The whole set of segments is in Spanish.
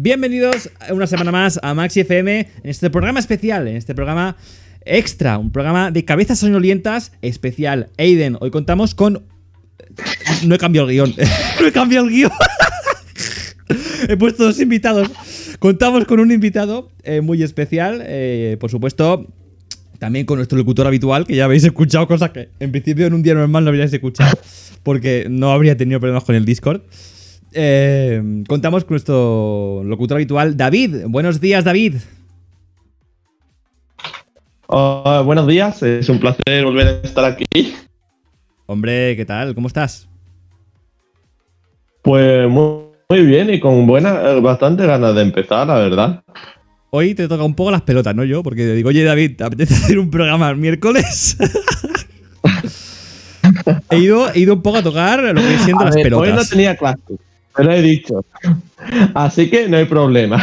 Bienvenidos una semana más a Maxi FM en este programa especial, en este programa extra, un programa de cabezas soñolientas especial. Aiden, hoy contamos con. No he cambiado el guion. no he cambiado el guion. he puesto dos invitados. Contamos con un invitado eh, muy especial, eh, por supuesto. También con nuestro locutor habitual, que ya habéis escuchado cosas que en principio en un día normal no habríais escuchado, porque no habría tenido problemas con el Discord. Eh, contamos con nuestro locutor habitual, David. Buenos días, David. Buenos días, es un placer volver a estar aquí. Hombre, ¿qué tal? ¿Cómo estás? Pues muy, muy bien y con buenas, bastante ganas de empezar, la verdad. Hoy te toca un poco las pelotas, ¿no? Yo, porque digo, oye, David, ¿te apetece hacer un programa el miércoles? he, ido, he ido un poco a tocar lo que siento A las ver, pelotas. Hoy no tenía clase, te lo he dicho. Así que no hay problema.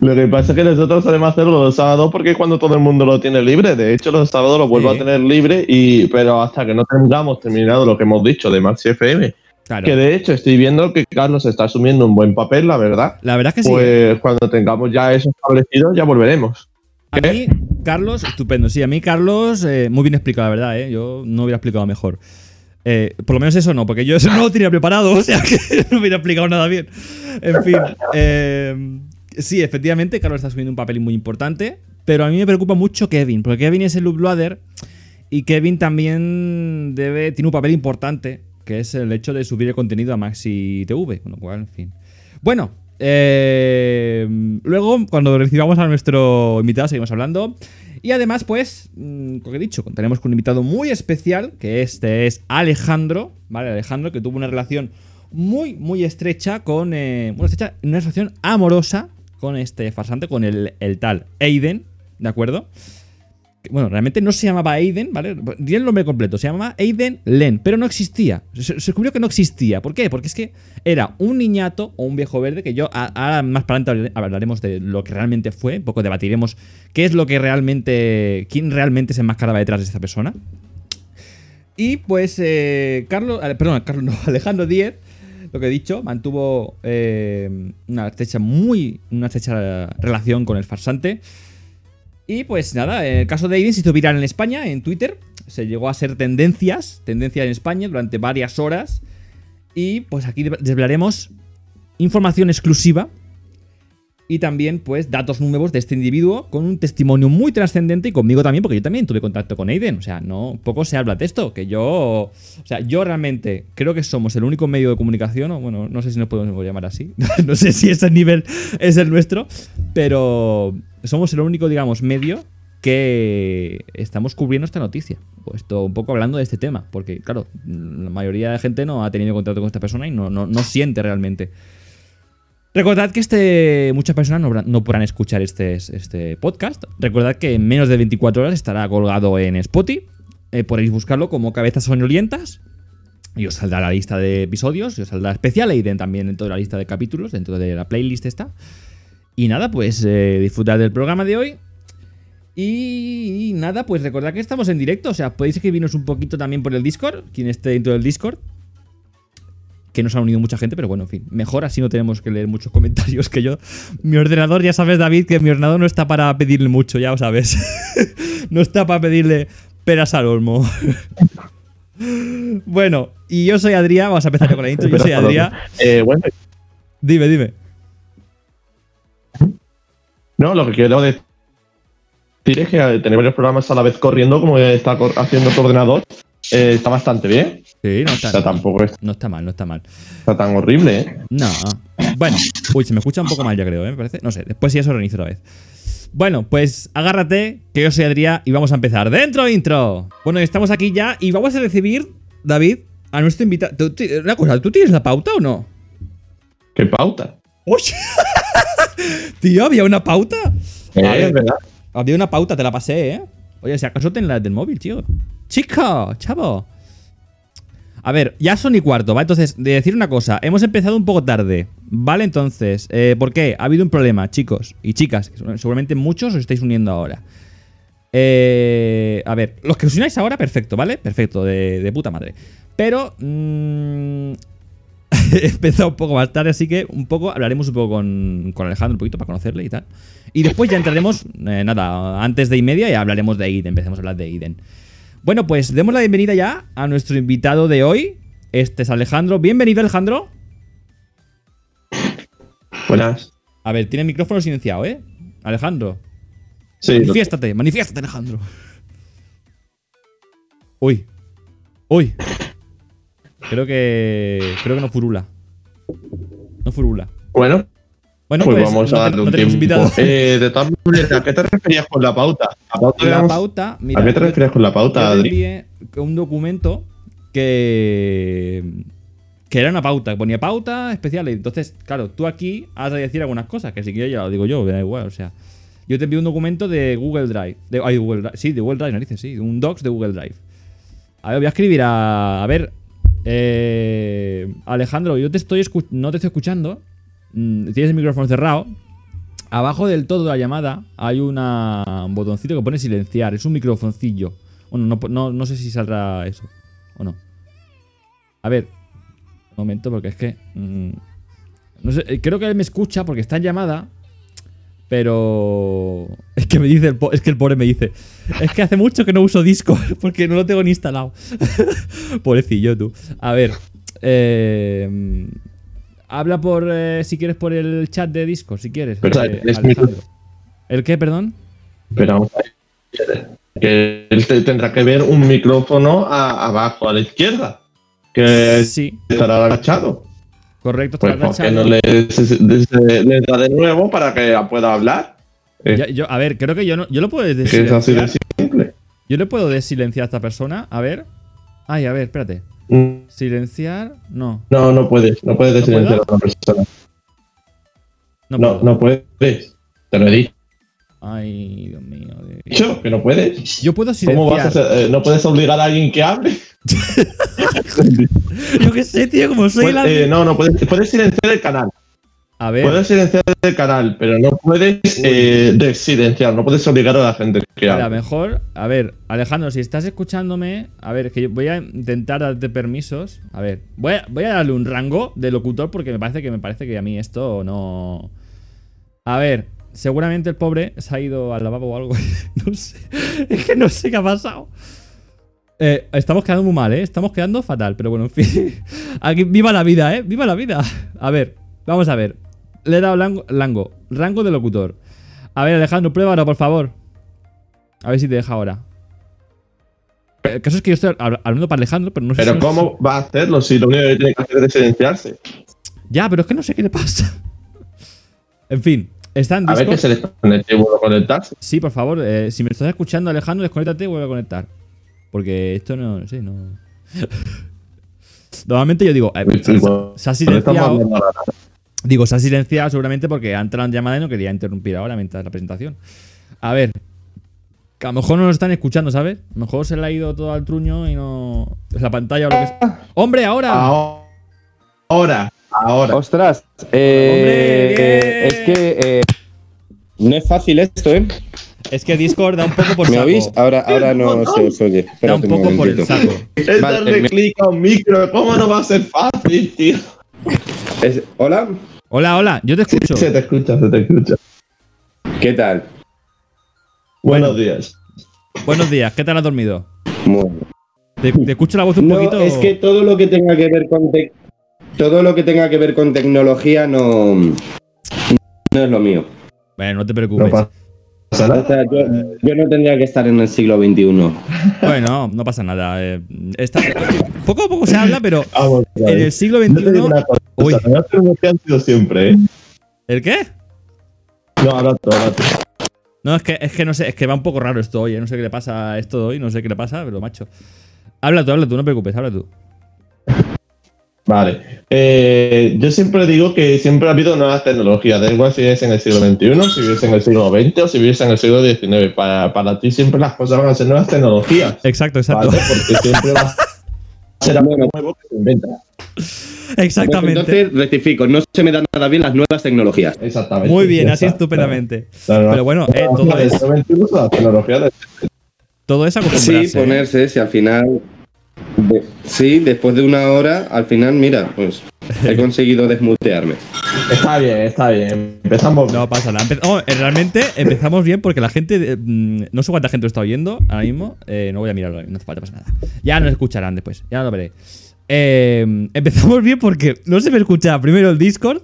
Lo que pasa es que nosotros solemos hacerlo los sábados porque es cuando todo el mundo lo tiene libre. De hecho, los sábados lo vuelvo Sí. a tener libre, y, pero hasta que no tengamos terminado lo que hemos dicho de Maxi FM. Claro. Que de hecho estoy viendo que Carlos está asumiendo un buen papel, la verdad. La verdad es que sí. Pues cuando tengamos ya eso establecido, ya volveremos. A mí, Carlos, estupendo. Sí, a mí, Carlos, eh, muy bien explicado, la verdad, ¿eh? Yo no hubiera explicado mejor. Eh, por lo menos eso no, porque yo eso no lo tenía preparado, o sea que no hubiera explicado nada bien. En fin. eh, sí, efectivamente, Carlos está asumiendo un papel muy importante, pero a mí me preocupa mucho Kevin, porque Kevin es el looploader y Kevin también debe, tiene un papel importante, que es el hecho de subir el contenido a Maxi TV, con lo cual, en fin. Bueno, eh, luego, cuando recibamos a nuestro invitado, seguimos hablando. Y además, pues, mm, como he dicho, contaremos con un invitado muy especial, que este es Alejandro, ¿vale? Alejandro, que tuvo una relación muy, muy estrecha con. eh, una, estrecha, una relación amorosa con este farsante, con el, el tal Aiden, ¿de acuerdo? Bueno, realmente no se llamaba Aiden, ¿vale? Diré el nombre completo, se llamaba Aiden Len, pero no existía. Se, descubrió que no existía. ¿Por qué? Porque es que era un niñato o un viejo verde, que yo ahora más para adelante hablaremos de lo que realmente fue, un poco debatiremos qué es lo que realmente, quién realmente se enmascaraba detrás de esta persona. Y pues eh, Carlos, perdón, Carlos no, Alejandro Díez, lo que he dicho, mantuvo eh, una estrecha, muy, una estrecha relación con el farsante. Y pues nada, el caso de Aiden se hizo viral en España, en Twitter. Se llegó a ser tendencias, tendencia en España durante varias horas. Y pues aquí desvelaremos información exclusiva y también pues datos nuevos de este individuo con un testimonio muy trascendente y conmigo también, porque yo también tuve contacto con Aiden. O sea, no poco se habla de esto, que yo, o sea, yo realmente creo que somos el único medio de comunicación, o bueno, no sé si nos podemos llamar así, no sé si ese nivel es el nuestro, pero somos el único, digamos, medio que estamos cubriendo esta noticia. Pues esto, un poco hablando de este tema, porque claro, la mayoría de gente no ha tenido contacto con esta persona y no, no, no siente realmente. Recordad que este, muchas personas no, no podrán escuchar este, este podcast. Recordad que en menos de 24 horas estará colgado en Spotify. Eh, podéis buscarlo como Cabezas Soñolientas. Y os saldrá la lista de episodios. Y os saldrá especial Aiden también en toda la lista de capítulos. Dentro de la playlist está. Y nada, pues eh, disfrutad del programa de hoy. Y, y nada, pues recordad que estamos en directo. O sea, podéis escribirnos un poquito también por el Discord. Quien esté dentro del Discord que nos ha unido mucha gente, pero bueno, en fin, mejor así no tenemos que leer muchos comentarios que yo. Mi ordenador, ya sabes, David, que mi ordenador no está para pedirle mucho, ya lo sabes. no está para pedirle peras al olmo. bueno, y yo soy Adrián, vamos a empezar con la intro. Yo soy Adrián. Eh, bueno, Dime, dime. No, lo que quiero decir es que al tener varios programas a la vez corriendo, como está haciendo tu ordenador, eh, está bastante bien. Sí, no O está, sea, tampoco no está mal, no está mal. está tan horrible, ¿eh? No. Bueno, uy, se me escucha un poco mal, ya creo, ¿eh? Me parece. No sé, después ya se organiza otra vez. Bueno, pues agárrate, que yo soy Adrián y vamos a empezar. ¡Dentro intro! Bueno, estamos aquí ya y vamos a recibir, David, a nuestro invitado. Una cosa, ¿tú tienes la pauta o no? ¿Qué pauta? ¡Uy! Tío, ¿había una pauta? Eh, A ver. es verdad. Había una pauta, te la pasé, ¿eh? Oye, si acaso ten la del móvil, tío. Chico, chavo. A ver, ya son y cuarto, ¿va? Entonces, de decir una cosa, hemos empezado un poco tarde, ¿vale? Entonces, eh, ¿por qué? Ha habido un problema, chicos y chicas, que seguramente muchos os estáis uniendo ahora. Eh, a ver, los que os unáis ahora, perfecto, ¿vale? Perfecto, de, de puta madre. Pero... mm, he empezado un poco más tarde, así que un poco hablaremos un poco con, con Alejandro, un poquito para conocerle y tal. Y después ya entraremos, eh, nada, antes de y media y hablaremos de Iden, empecemos a hablar de Iden. Bueno, pues demos la bienvenida ya a nuestro invitado de hoy. Este es Alejandro. Bienvenido, Alejandro. Buenas. A ver, tiene el micrófono silenciado, ¿eh? Alejandro. Sí, Manifiéstate, manifiéstate, Alejandro. Uy. Uy. Creo que. Creo que no furula. No furula. bueno, Bueno, pues, pues, vamos no a darle no un tiempo. Eh, de todas maneras, ¿a qué te referías con la pauta? ¿La pauta La digamos- pauta, mira. ¿A qué te referías con la pauta, Adri? envié un documento que. que era una pauta, que ponía pauta especial. Entonces, claro, tú aquí has de decir algunas cosas, que si quieres ya lo digo yo, da igual, o sea. Yo te envié un documento de Google Drive. De, ay, Google Drive. Sí, de Google Drive, narices, sí. Un docs de Google Drive. A ver, voy a escribir a. A ver. Eh, Alejandro, yo te estoy no te estoy escuchando. Mm, Tienes el micrófono cerrado. Abajo del todo de la llamada hay una, un botoncito que pone silenciar. Es un microfoncillo. Bueno, no, no, no sé si saldrá eso o no. A ver. Un momento, porque es que. mm, no sé, eh, creo que él me escucha porque está en llamada. Pero. Es que me dice. el es que el pobre me dice. Es que hace mucho que no uso Discord porque no lo tengo ni instalado. Pobrecillo tú. A ver. eh, habla por. eh, si quieres por el chat de Discord, si quieres. Pero, eh. ¿El qué, perdón? Pero. Que él te- tendrá que ver un micrófono a- abajo a la izquierda. Que Sí, estará agachado. Correcto. Pues está ¿por qué agachado. no le, le da de nuevo para que pueda hablar? Eh, Ya- yo, a ver, creo que yo no, yo lo puedo que es así de simple. Yo le puedo desilenciar a esta persona. A ver. Ay, a ver, espérate. Mm, Silenciar. No. No, no puedes. No puedes desilenciar a una persona. No, no puedes. Te lo he dicho Ay, Dios mío. Dios. que no puedes. Yo puedo ¿Cómo vas a silenciar. hacer- eh, ¿No puedes obligar a alguien que hable? Yo qué sé, tío, como soy Pues, la. eh, no, no puedes, puedes silenciar el canal. A ver. Puedes silenciar el canal, pero no puedes eh, desilenciar, no puedes obligar a la gente que A lo hable. mejor, a ver, Alejandro, si estás escuchándome, a ver, que yo voy a intentar darte permisos. A ver, voy a, voy a darle un rango de locutor porque me parece que me parece que a mí esto no. A ver, seguramente el pobre se ha ido al lavabo o algo. no sé. Es que no sé qué ha pasado. Eh, estamos quedando muy mal, ¿eh? Estamos quedando fatal, pero bueno, en fin. Aquí, viva la vida, ¿eh? Viva la vida. A ver, vamos a ver. Le he dado lango, lango, rango de locutor. A ver, Alejandro, pruébalo, por favor. A ver si te deja ahora. El caso es que yo estoy hab- hablando para Alejandro, pero no sé Pero si- ¿cómo va a hacerlo si lo único que tiene que hacer es silenciarse? Ya, pero es que no sé qué le pasa. en fin, está en A ver que se desconecte y vuelva a conectarse. Sí, por favor, eh, si me estás escuchando, Alejandro, desconéctate y vuelve a conectar. Porque esto no, no sé, no. Normalmente yo digo, eh, se, ha silenciado. Digo, se ha silenciado seguramente porque ha entrado en llamada y no quería interrumpir ahora mientras la presentación. A ver. Que a lo mejor no nos están escuchando, ¿sabes? A lo mejor se le ha ido todo al truño y no. Es la pantalla o lo que sea. ¡Hombre, ahora! Ahora, ahora. Ostras, eh, eh, es que eh, no es fácil esto, ¿eh? Es que Discord da un poco por ¿Me saco. oís? Ahora, ahora no se os oye. Da un poco por el saco. Es Vale, darle me- clic a un micro, ¿cómo no va a ser fácil, tío? Es- Hola, Hola, hola, yo te Sí, escucho. se te escucha, se te escucha. ¿qué tal? Buenos días. Buenos días, ¿qué tal has dormido? Muy bien. Te, te escucho la voz un No, poquito. es que todo lo que tenga que ver con todo lo que tenga que ver con tecnología no, no es lo mío. Bueno, no te No preocupes. O sea, yo, yo no tendría que estar en el siglo XXI. Bueno, no pasa nada. eh, está- poco a poco se habla, pero Vamos, a en el siglo Yo te digo XXI. una cosa, Uy. no que han sido siempre, ¿eh? ¿El qué? No, ahora tú, ahora tú. No, es que, es que no sé, es que va un poco raro esto hoy. eh, No sé qué le pasa a esto de hoy, no sé qué le pasa, pero macho. Habla tú, habla tú, no te preocupes, habla tú. Vale. Eh, yo siempre digo que siempre ha habido nuevas tecnologías. Da igual si vives en el siglo XXI, si vives en el siglo XX o si vives en el siglo XIX. Para, para ti siempre las cosas van a ser nuevas tecnologías. Exacto, exacto. ¿Vale? Porque siempre va a ser algo nuevo que se inventa. Exactamente. Entonces, rectifico, no se me dan nada bien las nuevas tecnologías. Exactamente. Muy bien, así estupendamente. Claro. Pero bueno, eh, todo es, todo es Sí, acostumbrarse. ¿eh? ponerse, si al final. De- sí, después de una hora, al final, mira, pues He conseguido desmutearme. Está bien, está bien. Empezamos. No pasa nada. Empe- oh, eh, realmente empezamos bien porque la gente. eh, mm, no sé cuánta gente lo está oyendo ahora mismo. eh, no voy a mirarlo, no hace falta pasa nada. Ya nos escucharán después, ya lo veré. Eh, empezamos bien porque no se me escuchaba primero el Discord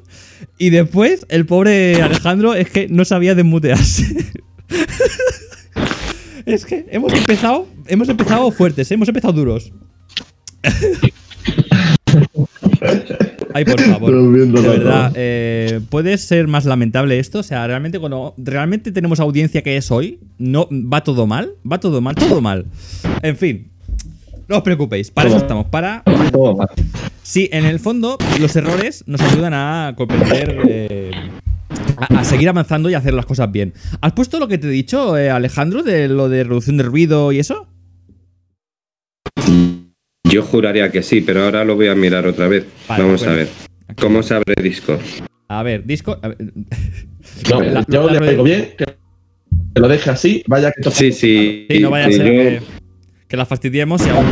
y después el pobre Alejandro es que no sabía desmutearse. es que hemos empezado, hemos empezado fuertes, ¿eh? hemos empezado duros. Ay, por favor. De la verdad, eh, ¿puede ser más lamentable esto? O sea, realmente cuando realmente tenemos audiencia que es hoy, no va todo mal, va todo mal, todo mal. En fin, no os preocupéis, para eso estamos, para. Sí, en el fondo, los errores nos ayudan a comprender. eh, a, a seguir avanzando y hacer las cosas bien. ¿Has puesto lo que te he dicho, eh, Alejandro, de lo de reducción de ruido y eso? Yo juraría que sí, pero ahora lo voy a mirar otra vez. Vale, Vamos bueno. a ver. ¿Cómo se abre Discord? A ver, disco. a ver, No, La- yo la- le digo bien que que lo deje así, vaya que Sí, sí. sí, no vaya a ser yo- que, que la fastidiemos y aún,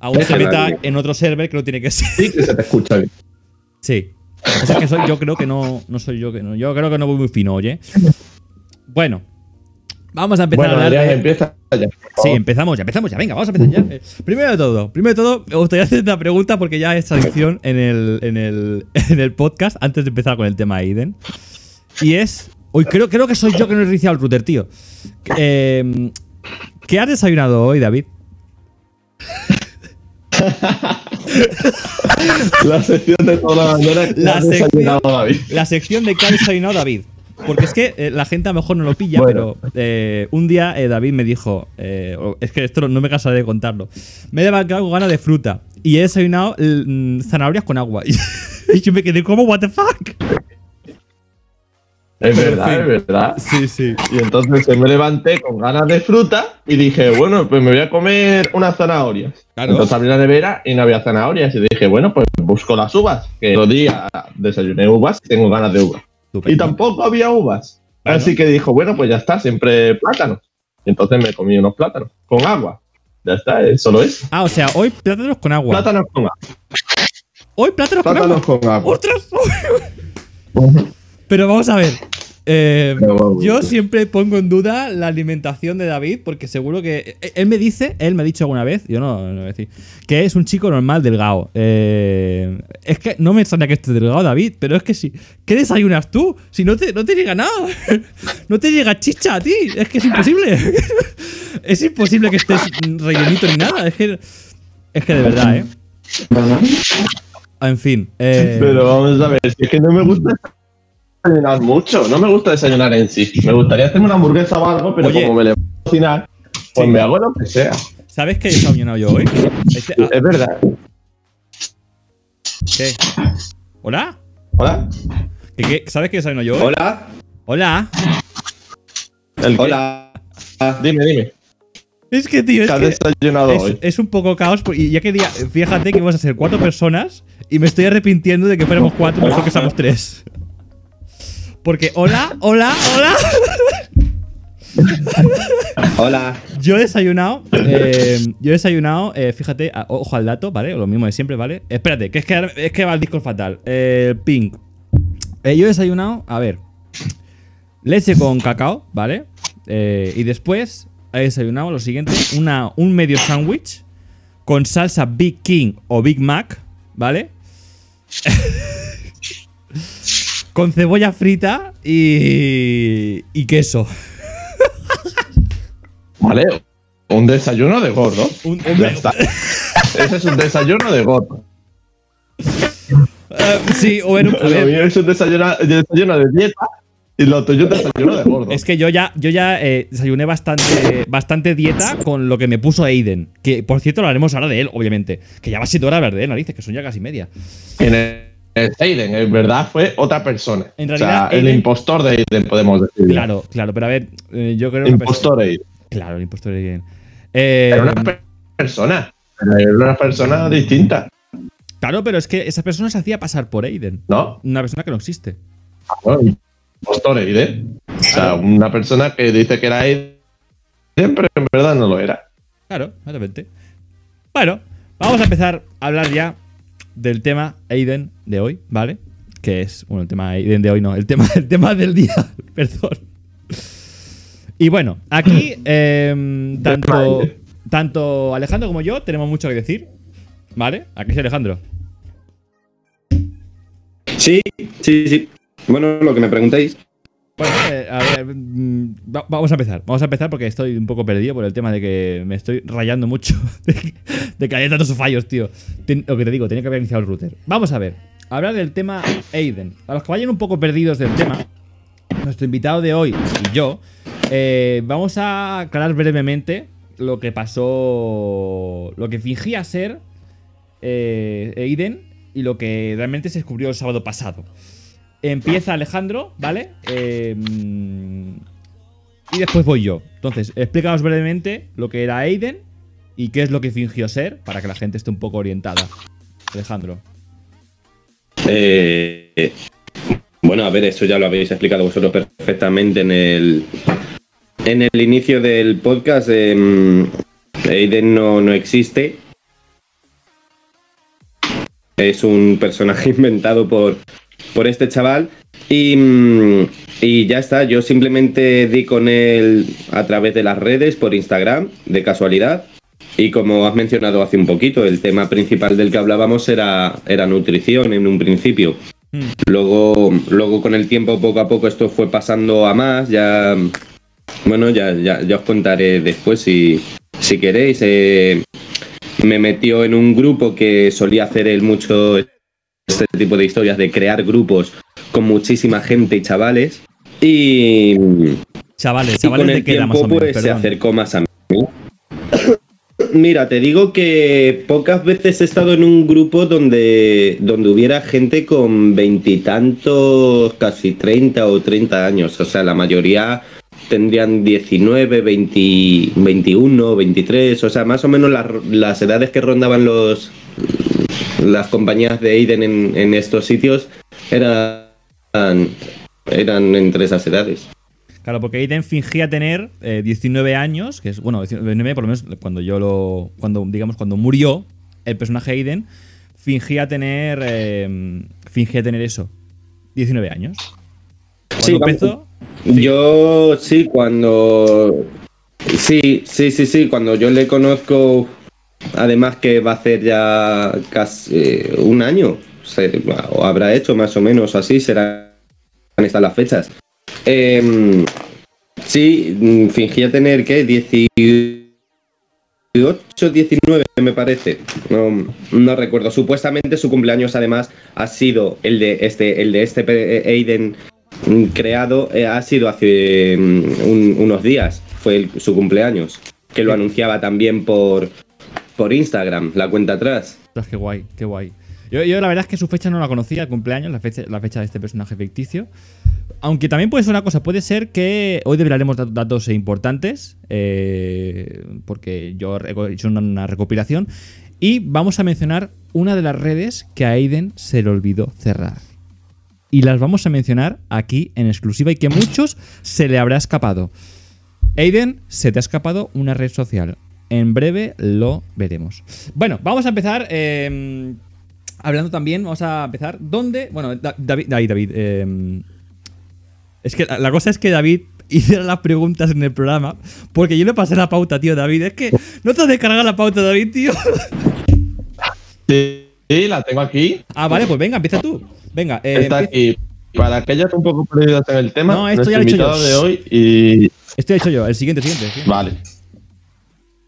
aún se meta en otro server que no tiene que ser. sí que se te escucha bien. Sí. O sea que soy, yo creo que no, no soy yo que no. Yo creo que no voy muy fino, oye. Bueno. Vamos a empezar Bueno, a hablar Adrián, de- empieza ya. Sí, empezamos, ya empezamos, ya, venga, vamos a empezar ya. Eh, Primero de todo, primero de todo, me gustaría hacer una pregunta porque ya es tradición en el, en el, en el podcast, antes de empezar con el tema de Aiden. Y es. Hoy creo, creo que soy yo que no he iniciado el router, tío. Eh, ¿Qué has desayunado hoy, David? La sección de toda la que La sección- desayunado, David. La sección de qué ha desayunado David. Porque es que eh, la gente a lo mejor no lo pilla, Bueno. pero eh, un día eh, David me dijo, es que esto no- me cansaré de contarlo, me he levantado con ganas de fruta y he desayunado mm, zanahorias con agua. Y yo me quedé como, what the fuck. Es verdad, es verdad. Sí, sí. Y entonces me levanté con ganas de fruta y dije, bueno, pues me voy a comer unas zanahorias. Claro. Entonces abrí la nevera y no había zanahorias. Y dije, bueno, pues busco las uvas. Que los días desayuné uvas y tengo ganas de uvas. Y tampoco había uvas. Así que dijo, bueno, pues ya está, siempre plátanos. Y entonces me comí unos plátanos con agua. Ya está, es solo eso. Ah, o sea, hoy plátanos con agua. Plátanos con agua. Hoy plátanos con Plátanos agua. con agua. ¡Ostras! Pero vamos a ver. Eh, yo siempre pongo en duda la alimentación de David porque seguro que eh, él me dice, él me ha dicho alguna vez, yo no, no voy a decir, que es un chico normal delgado. Eh, es que no me extraña que esté delgado David, pero es que sí. ¿Qué desayunas tú? Si no te, no te llega nada. No te llega chicha a ti. Es que es imposible. Es imposible que estés rellenito ni nada. Es que, es que de verdad, ¿eh? En fin. eh, Pero vamos a ver, si es que no me gusta desayunar mucho, no me gusta desayunar en sí. Me gustaría hacerme una hamburguesa o algo, pero Oye. como me le voy a cocinar, pues Sí. me hago lo que sea. ¿Sabes qué he desayunado yo hoy? Este- ah, Es verdad. ¿Qué? ¿Hola? Hola. ¿Qué, qué? ¿Sabes qué desayuno yo hoy? Hola. Hola. ¿El? Hola. Dime, dime. Es que, tío, ¿Qué es que desayunado es, hoy? es un poco caos. Y ya que día, fíjate que íbamos a ser cuatro personas y me estoy arrepintiendo de que fuéramos cuatro, mejor que seamos tres. Porque, hola, hola, hola. Hola. Yo he desayunado. eh, yo he desayunado, eh, fíjate, a- ojo al dato, ¿vale? Lo mismo de siempre, ¿vale? Espérate, que es que, es que va el disco fatal. Eh, pink. Yo he desayunado, a ver. Leche con cacao, ¿vale? Eh, y después he desayunado lo siguiente: una, un medio sándwich con salsa Big King o Big Mac, ¿vale? con cebolla frita y, y queso. Vale. Un desayuno de gordo. Un, Ya hombre, está. Ese es un desayuno de gordo. eh, sí, o era un- Lo mío es un desayuno, desayuno de dieta y lo tuyo es un desayuno de gordo. Es que yo ya, yo ya eh, desayuné bastante, bastante dieta con lo que me puso Aiden. Que por cierto, hablaremos ahora de él, obviamente. Que ya va siendo hora de hablar de él, narices, que son ya casi media. En el, el Aiden, en verdad, fue otra persona. En o sea, realidad, el Aiden- impostor de Aiden, podemos decir. Claro, claro, pero a ver, eh, yo creo que. Impostor Aiden. Claro, el impostor de Aiden. Eh, Era una per- persona. Era una persona distinta, claro, pero es que esa persona se hacía pasar por Aiden. ¿no? Una persona que no existe. ¿No? Impostor Aiden. O sea, una persona que dice que era Aiden, pero en verdad no lo era. Claro, exactamente. Bueno, vamos a empezar a hablar ya del tema Aiden de hoy, ¿vale? Que es, bueno, el tema Aiden de hoy no, el tema, el tema del día, perdón. Y bueno, aquí eh, tanto, tanto Alejandro como yo tenemos mucho que decir, ¿vale? Aquí es Alejandro. Sí, sí, sí. Bueno, lo que me preguntéis. Bueno, eh, a ver, mm, va- vamos a empezar. Vamos a empezar porque estoy un poco perdido por el tema de que me estoy rayando mucho de que, de que haya tantos fallos, tío. Ten- lo que te digo, tenía que haber iniciado el router. Vamos a ver, hablar del tema Aiden. A los que vayan un poco perdidos del tema, nuestro invitado de hoy y yo, eh, vamos a aclarar brevemente lo que pasó, lo que fingía ser eh, Aiden y lo que realmente se descubrió el sábado pasado. Empieza Alejandro, ¿vale? Eh, y después voy yo. Entonces, explícanos brevemente lo que era Aiden y qué es lo que fingió ser para que la gente esté un poco orientada. Alejandro. Eh, bueno, a ver, eso ya lo habéis explicado vosotros perfectamente en el, en el inicio del podcast. em, Aiden no, no existe. Es un personaje inventado por, por este chaval. Y, mm, y ya está, yo simplemente di con él a través de las redes, por Instagram, de casualidad. Y como has mencionado hace un poquito, el tema principal del que hablábamos era, era nutrición en un principio. Hmm. Luego, luego con el tiempo, poco a poco, esto fue pasando a más. Ya, bueno, ya, ya, ya os contaré después si, si queréis. Eh, me metió en un grupo que solía hacer él mucho este tipo de historias de crear grupos con muchísima gente y chavales. Y, Chavales, y chavales con el más tiempo o menos, pues se acercó más a mí. Mira, te digo que pocas veces he estado en un grupo donde, donde hubiera gente con veintitantos, casi 30 o 30 años. O sea, la mayoría tendrían 19, 20, 21, 23. O sea, más o menos las, las edades que rondaban los las compañías de Aiden en, en estos sitios eran, eran entre esas edades. Claro, porque Aiden fingía tener eh, 19 años, que es, bueno, 19 por lo menos cuando yo lo, cuando, digamos, cuando murió el personaje Aiden, fingía tener, eh, fingía tener eso, 19 años. Cuando Sí, empezó, Yo sí, cuando. Sí, sí, sí, sí, cuando yo le conozco, además que va a hacer ya casi eh, un año, se- o habrá hecho más o menos así, serán estas las fechas. Em, sí, mm, fingía tener que 18, 19 me parece, no, no recuerdo. Supuestamente su cumpleaños además ha sido el de este, el de este Aiden mm, creado eh, ha sido hace mm, un- unos días, fue el- su cumpleaños, que lo anunciaba también por, por Instagram, la cuenta atrás. Ostras, qué guay, qué guay. Yo, la verdad es que su fecha no la conocía, el cumpleaños, la fecha, de este personaje ficticio. Aunque también puede ser una cosa, puede ser que hoy develaremos dat- datos importantes, eh, porque yo he hecho una recopilación, y vamos a mencionar una de las redes que a Aiden se le olvidó cerrar. Y las vamos a mencionar aquí en exclusiva y que a muchos se le habrá escapado. Aiden, se te ha escapado una red social. En breve lo veremos. Bueno, vamos a empezar. eh, hablando también, vamos a empezar. ¿Dónde? Bueno, Da- David. David, David eh, es que la, cosa es que David hiciera las preguntas en el programa. Porque yo le pasé la pauta, tío, David. Es que no te has descargado la pauta, David, tío. Sí, sí, la tengo aquí. Ah, vale, pues venga, empieza tú. Venga, eh, Está aquí. Para aquellos un poco perdidos en el tema, No, esto ya lo he hecho yo. de hoy y estoy hecho yo. El siguiente, siguiente. siguiente. Vale.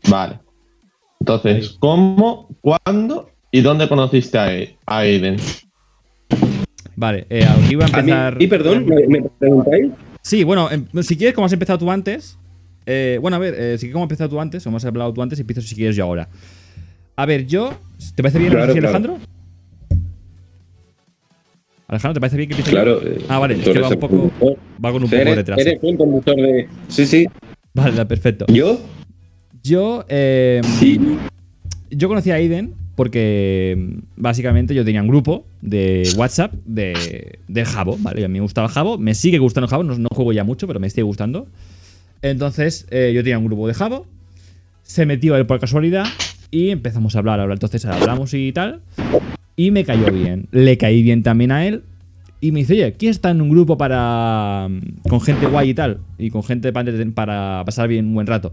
Vale. Entonces, ¿cómo, cuándo y dónde conociste a, A- a Aiden? Vale, eh, aquí iba a empezar. y perdón, ¿me, me preguntáis? Sí, bueno, em, si quieres, como has empezado tú antes. eh, bueno, a ver, eh, si quieres, como has empezado tú antes, o hemos hablado tú antes, empiezo si quieres yo ahora. A ver, yo. ¿Te parece bien Claro. Alejandro? Alejandro, ¿te parece bien que empiece Claro. yo? eh, Ah, vale, es que va un poco-. Va con un poco de Eres, el conductor de. Sí, sí. Vale, perfecto. ¿Yo? Yo. eh, Sí. Yo conocí a Aiden porque mm, básicamente yo tenía un grupo de WhatsApp de, de Jabo, ¿vale? Y a mí me gustaba Jabo, me sigue gustando Jabo, no, no juego ya mucho, pero me sigue gustando. Entonces eh, yo tenía un grupo de Jabo, se metió él por casualidad y empezamos a hablar, hablar. Entonces hablamos y tal. Y me cayó bien. Le caí bien también a él. Y me dice, oye, ¿quién está en un grupo para. con gente guay y tal? Y con gente para, para pasar bien un buen rato.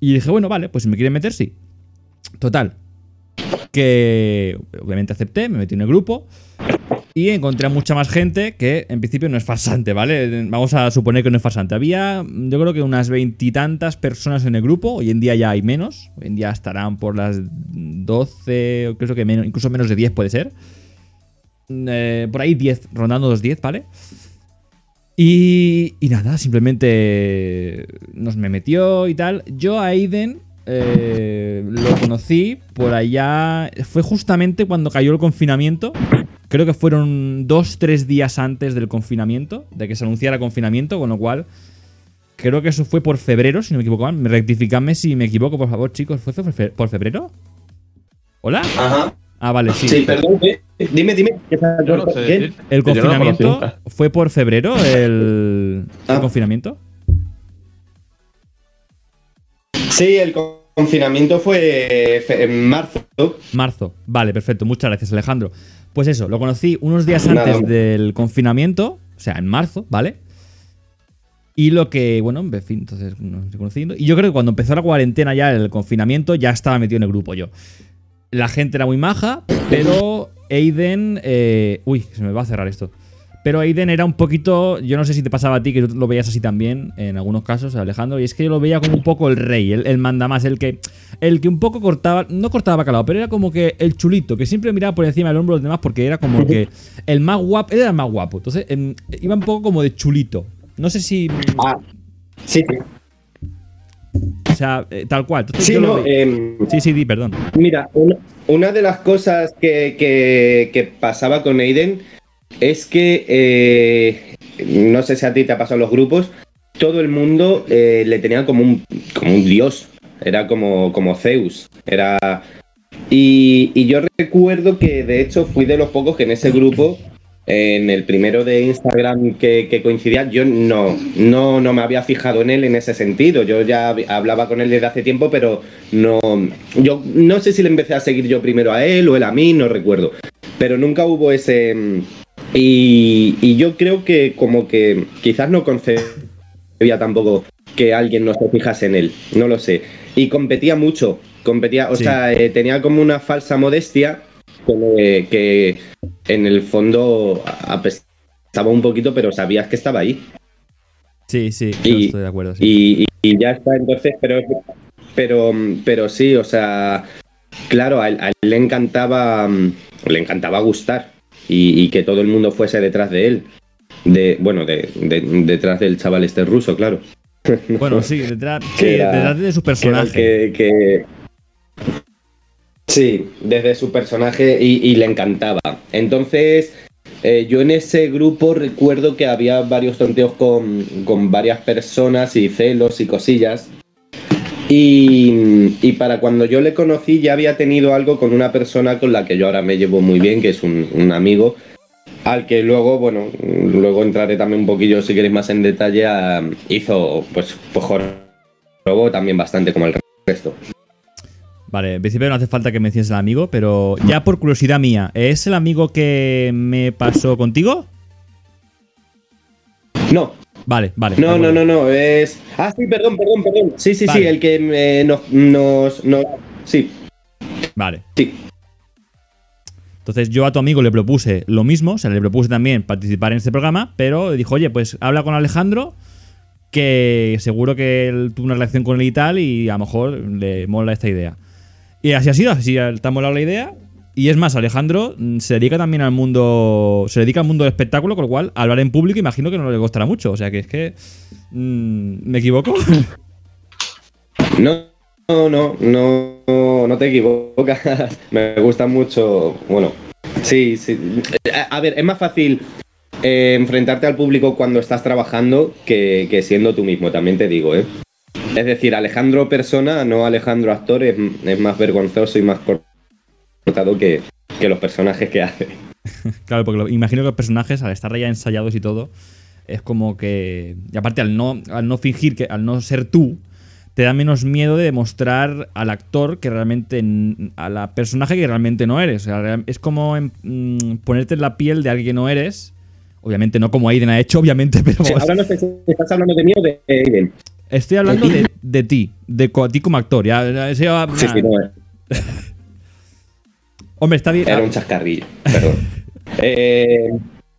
Y dije, bueno, vale, pues si me quieren meter, sí. Total. Que obviamente acepté, me metí en el grupo. Y encontré a mucha más gente que en principio no es farsante, ¿vale? Vamos a suponer que no es farsante. Había, yo creo que unas veintitantas personas en el grupo. Hoy en día ya hay menos. Hoy en día estarán por las 12, o creo que menos, incluso menos de 10 puede ser. Eh, por ahí 10, rondando los 10, ¿vale? Y, y nada, simplemente nos me metió y tal. Yo a Aiden eh, lo conocí por allá. Fue justamente cuando cayó el confinamiento. Creo que fueron dos, tres días antes del confinamiento, de que se anunciara confinamiento, con lo cual creo que eso fue por febrero, si no me equivoco. Rectificadme si me equivoco, por favor, chicos. ¿Fue por febrero? ¿Hola? Ajá. Ah, vale, sí. Sí, perdón. ¿eh? Dime, dime. ¿El no confinamiento nunca. fue por febrero? ¿El, el Ah. confinamiento? Sí, el confinamiento fue en marzo. Marzo. Vale, perfecto. Muchas gracias, Alejandro. Pues eso, lo conocí unos días Nada. antes del confinamiento, o sea, en marzo, ¿vale? Y lo que, bueno, en fin, entonces nos estoy conociendo. Y yo creo que cuando empezó la cuarentena ya, el confinamiento, ya estaba metido en el grupo yo. La gente era muy maja, pero Aiden. eh, uy, se me va a cerrar esto. Pero Aiden era un poquito. Yo no sé si te pasaba a ti, que tú lo veías así también, en algunos casos, Alejandro. Y es que yo lo veía como un poco el rey, el, el manda más, el que. El que un poco cortaba. No cortaba bacalao, pero era como que el chulito, que siempre miraba por encima del hombro de los demás porque era como que. El más guapo. Él era el más guapo. Entonces, em, iba un poco como de chulito. No sé si. Ah, sí, sí. O sea, eh, tal cual. Entonces Sí, no, em, Sí, sí, di, perdón. Mira, una, una de las cosas que, que- que pasaba con Aiden es que, eh, no sé si a ti te ha pasado en los grupos, todo el mundo eh, le tenía como un, como un dios, era como, como Zeus, era... Y, y yo recuerdo que de hecho fui de los pocos que en ese grupo, en el primero de Instagram que, que coincidía, yo no, no, no me había fijado en él en ese sentido. Yo ya hab- hablaba con él desde hace tiempo, pero no. Yo no sé si le empecé a seguir yo primero a él o él a mí, no recuerdo. Pero nunca hubo ese. Y, y yo creo que como que quizás no concebía tampoco que alguien no se fijase en él, no lo sé. Y competía mucho, competía, o Sí. sea, eh, tenía como una falsa modestia que, que en el fondo apestaba un poquito, pero sabías que estaba ahí. Sí, sí, Y- yo estoy de acuerdo. sí. Y, ya está, entonces, pero, pero, pero sí, o sea, claro, a él, a él le encantaba, mm, le encantaba gustar y, y que todo el mundo fuese detrás de él. De, bueno, de, de- detrás del chaval este ruso, claro. Bueno, sí, detrás, Que sí, era- detrás de su personaje. que- que- Sí, desde su personaje y, le encantaba. Entonces, eh, yo en ese grupo recuerdo que había varios tonteos con, con varias personas y celos y cosillas. Y, y para cuando yo le conocí ya había tenido algo con una persona con la que yo ahora me llevo muy bien, que es un, amigo, al que luego, bueno, luego entraré también un poquillo si queréis más en detalle, hizo, pues, pues robó también bastante como el resto. Vale, en principio no hace falta que menciones al amigo, pero ya por curiosidad mía, ¿es el amigo que me pasó contigo? No, Vale, vale. no, no, no, no, es... Ah, sí, perdón, perdón, perdón. Sí, sí, Vale. sí, el que me- nos, nos, nos- Sí, Vale. sí. Entonces yo a tu amigo le propuse lo mismo, o sea, le propuse también participar en este programa, pero dijo, oye, pues habla con Alejandro, que seguro que él tuvo una relación con él y tal, y a lo mejor le mola esta idea. Y así ha sido, así ha molado la idea. Y es más, Alejandro mm, se dedica también al mundo. Se dedica al mundo del espectáculo, con lo cual hablar en público imagino que no le costará mucho. O sea que es que. mm, ¿Me equivoco? No, no, no, no, no te equivocas. Me gusta mucho. Bueno, sí, sí. A, a ver, es más fácil eh, enfrentarte al público cuando estás trabajando que siendo tú mismo, también te digo, ¿eh? Es decir, Alejandro persona, no Alejandro actor, es, es más vergonzoso y más cortado que, que los personajes que hace. Claro, porque lo- imagino que los personajes, al estar ya ensayados y todo, es como que. Y aparte, al no, al no fingir, que, al no ser tú, te da menos miedo de demostrar al actor que realmente. a la personaje que realmente no eres. O sea, real- es como en- mm, ponerte en la piel de alguien que no eres. Obviamente no como Aiden ha hecho, obviamente, pero Sí, vamos, ahora no sé si estás hablando de mí o de Aiden. Estoy hablando de, de ti, de ti como actor. Ya, ya, ya- Sí, sí, no, Hombre, está bien. era un chascarrillo, perdón. Eh,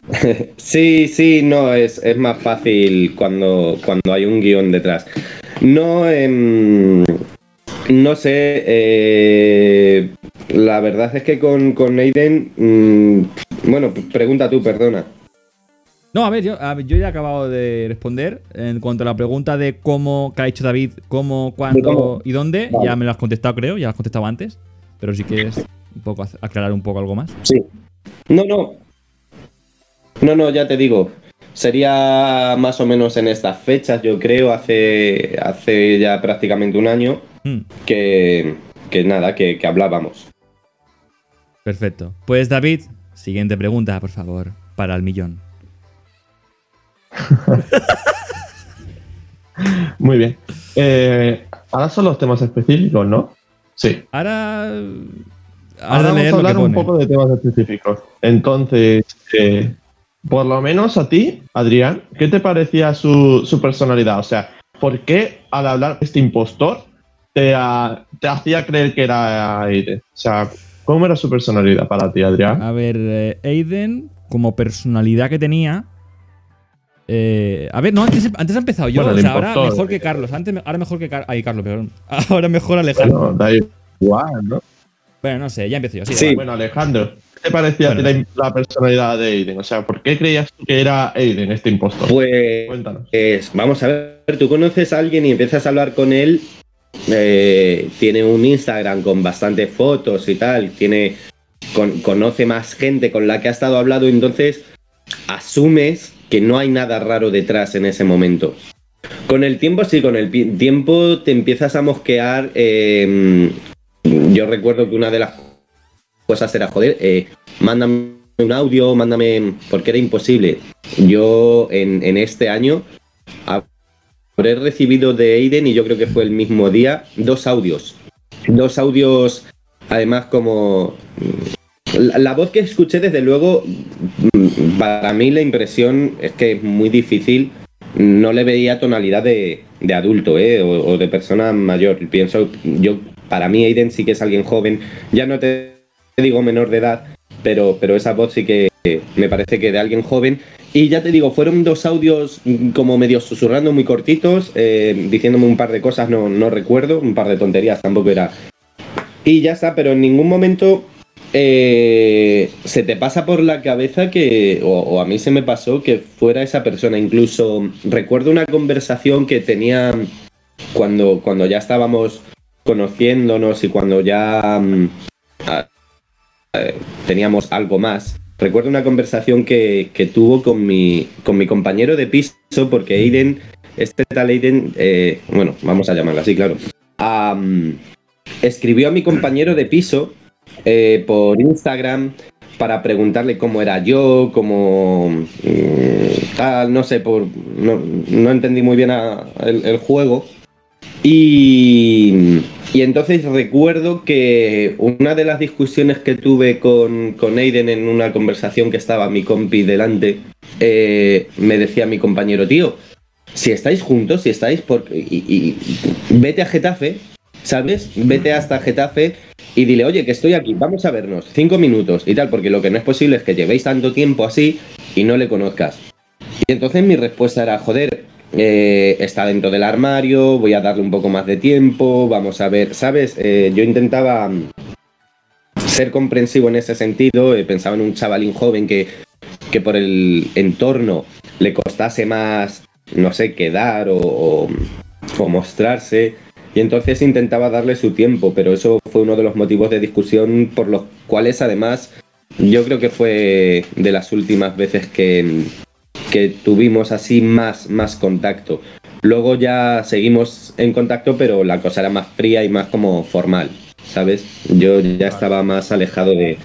sí, sí, no, es, es más fácil cuando, cuando hay un guion detrás. No, em, no sé, eh, la verdad es que con, con Aiden, mm, bueno, pregunta tú, perdona. No, a ver, yo, a ver, yo ya he acabado de responder. En cuanto a la pregunta de cómo, que ha hecho David, cómo, cuándo cómo? y dónde, Vale. ya me lo has contestado, creo, ya lo has contestado antes. Pero si quieres un poco ac- aclarar un poco algo más. Sí. No, no. No, no, ya te digo. Sería más o menos en estas fechas, yo creo, hace, hace ya prácticamente un año Hmm, que, que nada, que, que hablábamos. perfecto. Pues David, siguiente pregunta, por favor, para el millón. Muy bien. Eh, ahora son los temas específicos, ¿no? Sí. Ahora. Ahora Ahora vamos a hablar un poco de temas específicos. Entonces, eh, por lo menos a ti, Adrián, ¿qué te parecía su, su personalidad? O sea, ¿por qué al hablar de este impostor te, ha- te hacía creer que era Aiden? O sea, ¿cómo era su personalidad para ti, Adrián? A ver, eh, Aiden, como personalidad que tenía. Eh, a ver, no, antes, antes ha empezado yo. Bueno, o el sea, ahora mejor que Carlos. Antes, ahora mejor que Carlos. Ay, Carlos, perdón. Ahora mejor Alejandro. Bueno, da igual, ¿no? Bueno, no sé, ya empiezo yo. Sí. Bueno, Alejandro, ¿qué te parecía a ti Bueno. la, la personalidad de Aiden? O sea, ¿por qué creías tú que era Aiden este impostor? Pues, Cuéntanos. es- vamos a ver, tú conoces a alguien y empiezas a hablar con él, eh, tiene un Instagram con bastantes fotos y tal, tiene con- conoce más gente con la que ha estado hablando, entonces asumes que no hay nada raro detrás en ese momento. Con el tiempo, sí, con el tiempo te empiezas a mosquear. eh, yo recuerdo que una de las cosas era, joder, eh, mándame un audio, mándame, porque era imposible. Yo en, en este año habré recibido de Aiden, y yo creo que fue el mismo día, dos audios. Dos audios, además como... La, voz que escuché, desde luego, mm, para mí la impresión es que es muy difícil. No le veía tonalidad de, de adulto ¿eh? o, o de persona mayor. Pienso, yo, para mí Aiden sí que es alguien joven. Ya no te digo menor de edad, pero, pero esa voz sí que me parece que de alguien joven. Y ya te digo, fueron dos audios mm, como medio susurrando muy cortitos, eh, diciéndome un par de cosas, no, no recuerdo, un par de tonterías tampoco era. Y ya está, pero en ningún momento eh, se te pasa por la cabeza que, o, a mí se me pasó, que fuera esa persona. Incluso recuerdo una conversación que tenía cuando, cuando ya estábamos conociéndonos y cuando ya mm, eh, teníamos algo más. Recuerdo una conversación que, que tuvo con mi, con mi compañero de piso, porque Aiden, este tal Aiden, eh, bueno, vamos a llamarlo así, claro, escribió a mi compañero de piso eh, por Instagram para preguntarle cómo era yo, cómo mm, tal, no sé, por no, entendí muy bien el, juego. Y, y entonces recuerdo que una de las discusiones que tuve con, con Aiden en una conversación que estaba mi compi delante, eh, me decía mi compañero, tío, si estáis juntos, si estáis por... Vete a Getafe, ¿sabes? Vete hasta Getafe y dile, oye, que estoy aquí, vamos a vernos, cinco minutos y tal, porque lo que no es posible es que llevéis tanto tiempo así y no le conozcas. Y entonces mi respuesta era, joder, eh, está dentro del armario, voy a darle un poco más de tiempo, vamos a ver, ¿sabes? Eh, yo intentaba mm, ser comprensivo en ese sentido, eh, pensaba en un chavalín joven que, que por el entorno le costase más, no sé, quedar o, o- o mostrarse. Y entonces intentaba darle su tiempo, pero eso fue uno de los motivos de discusión por los cuales además yo creo que fue de las últimas veces que, que tuvimos así más, más contacto. Luego ya seguimos en contacto, pero la cosa era más fría y más como formal, ¿sabes? Yo ya estaba más alejado de,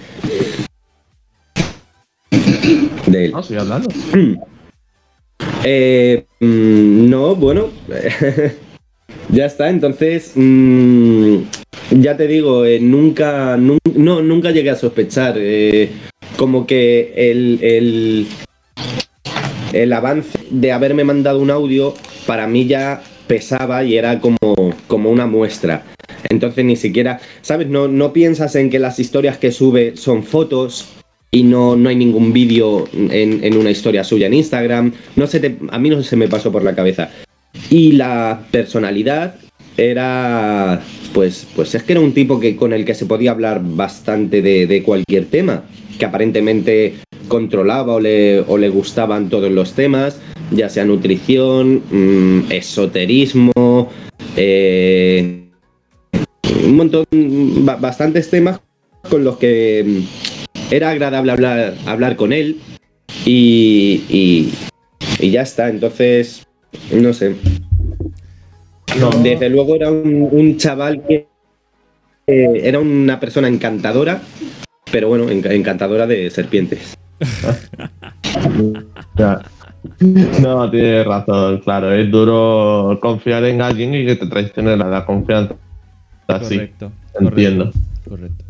de él. No, estoy hablando. Eh, mm, no, bueno. ya está, entonces, mm, ya te digo, eh, nunca, nun- no, nunca llegué a sospechar. eh, como que el, el, el avance de haberme mandado un audio para mí ya pesaba y era como, como una muestra. Entonces ni siquiera, ¿sabes? No, no piensas en que las historias que sube son fotos y no, no hay ningún vídeo en, en una historia suya en Instagram. No se te- a mí no se me pasó por la cabeza. Y la personalidad era, pues, pues es que era un tipo que, con el que se podía hablar bastante de, de cualquier tema, que aparentemente controlaba o le, o le gustaban todos los temas, ya sea nutrición, mm, esoterismo, eh, un montón, ba- bastantes temas con los que mm, era agradable hablar, hablar con él y, y ya está. Entonces, no sé. No. Desde luego era un, un chaval que eh, era una persona encantadora, pero bueno, enc- encantadora de serpientes. No, tienes razón, claro. Es duro confiar en alguien y que te traicione la, la confianza. Así, Correcto. entiendo. Correcto. correcto.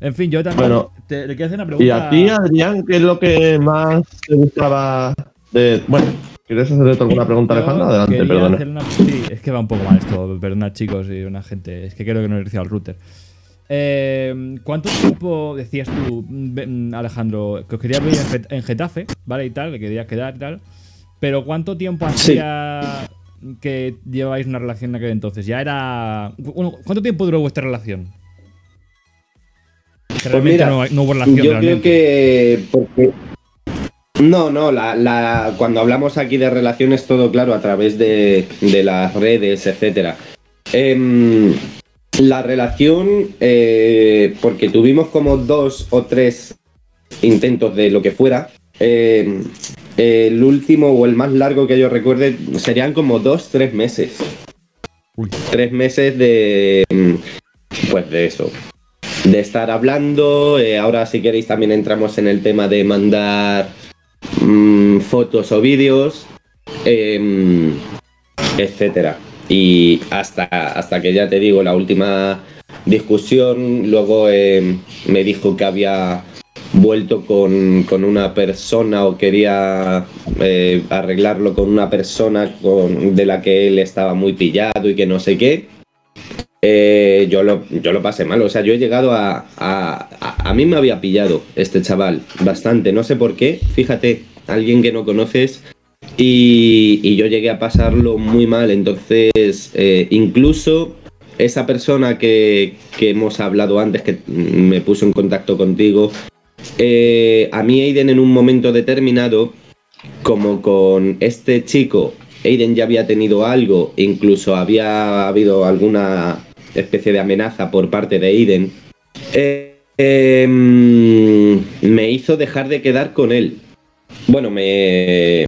En fin, yo también Bueno. te, le quiero hacer una pregunta. ¿Y a ti, Adrián, qué es lo que más te gustaba de. Bueno, ¿quieres hacerle alguna pregunta, Yo Alejandro? Adelante, perdona. hacer una- Sí, es que va un poco mal esto, perdona chicos y una gente. Es que creo que no he recibido el router. Eh, ¿Cuánto tiempo decías tú, mm, Alejandro, que os querías ver en Get- en Getafe, ¿vale? Y tal, que querías quedar y tal. Pero ¿cuánto tiempo Sí. hacía que llevabais una relación en aquel entonces? Ya era. Bueno, ¿cuánto tiempo duró vuestra relación? Que realmente mira, no, no hubo relación. Yo creo realmente. que porque no, no, la, la- cuando hablamos aquí de relaciones todo claro a través de, de las redes, etcétera. Em, la relación, eh, porque tuvimos como dos o tres intentos de lo que fuera. em, el último o el más largo que yo recuerde serían como dos, tres meses. Uy. Tres meses de, em, pues de eso, de estar hablando. eh, ahora, si queréis, también entramos en el tema de mandar mm, fotos o vídeos, em, etcétera. Y hasta, hasta que ya te digo, la última discusión, luego em, me dijo que había vuelto con, con una persona o quería eh, arreglarlo con una persona con- de la que él estaba muy pillado y que no sé qué. Eh, yo, lo, yo lo pasé mal, o sea, yo he llegado a, a, a... mí me había pillado este chaval bastante, no sé por qué, fíjate, alguien que no conoces. Y, y yo llegué a pasarlo muy mal, entonces eh, incluso esa persona que, que hemos hablado antes, que me puso en contacto contigo, eh, a mí Aiden en un momento determinado, como con este chico, Aiden ya había tenido algo, incluso había habido alguna especie de amenaza por parte de Aiden, eh, em, me hizo dejar de quedar con él. Bueno, me...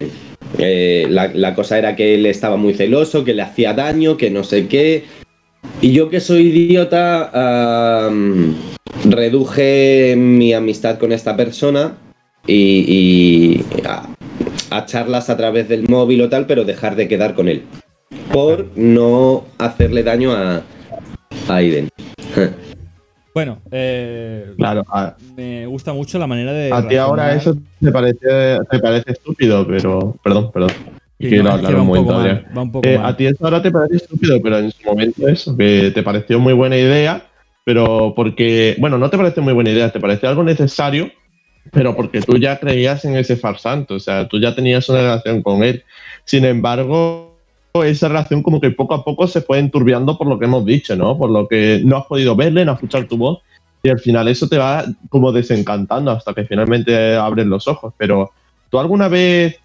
eh, la, la cosa era que él estaba muy celoso, que le hacía daño, que no sé qué. Y yo que soy idiota, reduje mi amistad con esta persona y, y a, a charlas a través del móvil o tal, pero dejar de quedar con él. Por no hacerle daño a Aiden. Bueno, eh, Claro, a, me gusta mucho la manera de. a ti ahora eso te parece, te parece estúpido, pero. Perdón, perdón. Sí, Quiero no, hablar va un poco momento, mal, Adrián. va un poco Eh, mal. a ti eso ahora te parece estúpido, pero en su momento eso, que te pareció muy buena idea, pero porque, bueno, no te pareció muy buena idea, te pareció algo necesario, pero porque tú ya creías en ese farsante, o sea, tú ya tenías una relación con él. Sin embargo, esa relación como que poco a poco se fue enturbiando por lo que hemos dicho, ¿no? Por lo que no has podido verle, no escuchar tu voz, y al final eso te va como desencantando hasta que finalmente abres los ojos. Pero, ¿tú alguna vez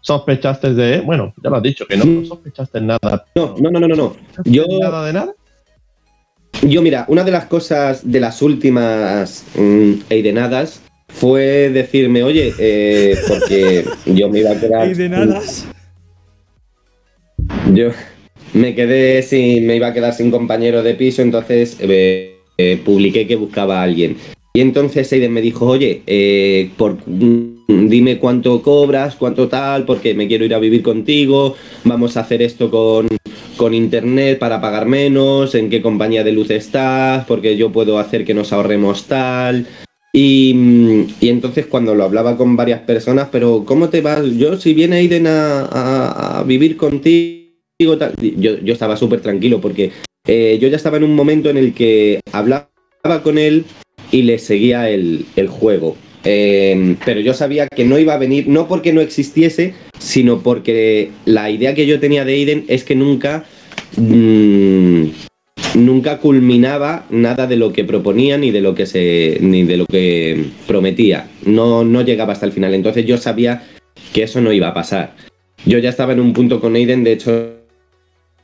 sospechaste de, bueno, ya lo has dicho, que no, no sospechaste nada, No, no, no, no, no. no. Yo, nada de nada? yo, mira, una de las cosas de las últimas mm, eidenadas fue decirme, oye, eh, porque yo me iba a quedar. Y de nada. Yo me quedé sin, me iba a quedar sin compañero de piso, entonces eh, eh, publiqué que buscaba a alguien. Y entonces Aiden me dijo, oye, eh, por, mm, dime cuánto cobras, cuánto tal, porque me quiero ir a vivir contigo, vamos a hacer esto con, con internet para pagar menos, en qué compañía de luz estás, porque yo puedo hacer que nos ahorremos tal. Y, mm, y entonces cuando lo hablaba con varias personas, pero ¿cómo te vas? Yo si viene Aiden a vivir contigo, tal", yo, yo estaba súper tranquilo porque eh, yo ya estaba en un momento en el que hablaba con él y le seguía el, el juego. Eh, pero yo sabía que no iba a venir, no porque no existiese, sino porque la idea que yo tenía de Aiden es que nunca, mm, nunca culminaba nada de lo que proponía ni de lo que se, ni de lo que prometía. No, no llegaba hasta el final. Entonces yo sabía que eso no iba a pasar. Yo ya estaba en un punto con Aiden, de hecho,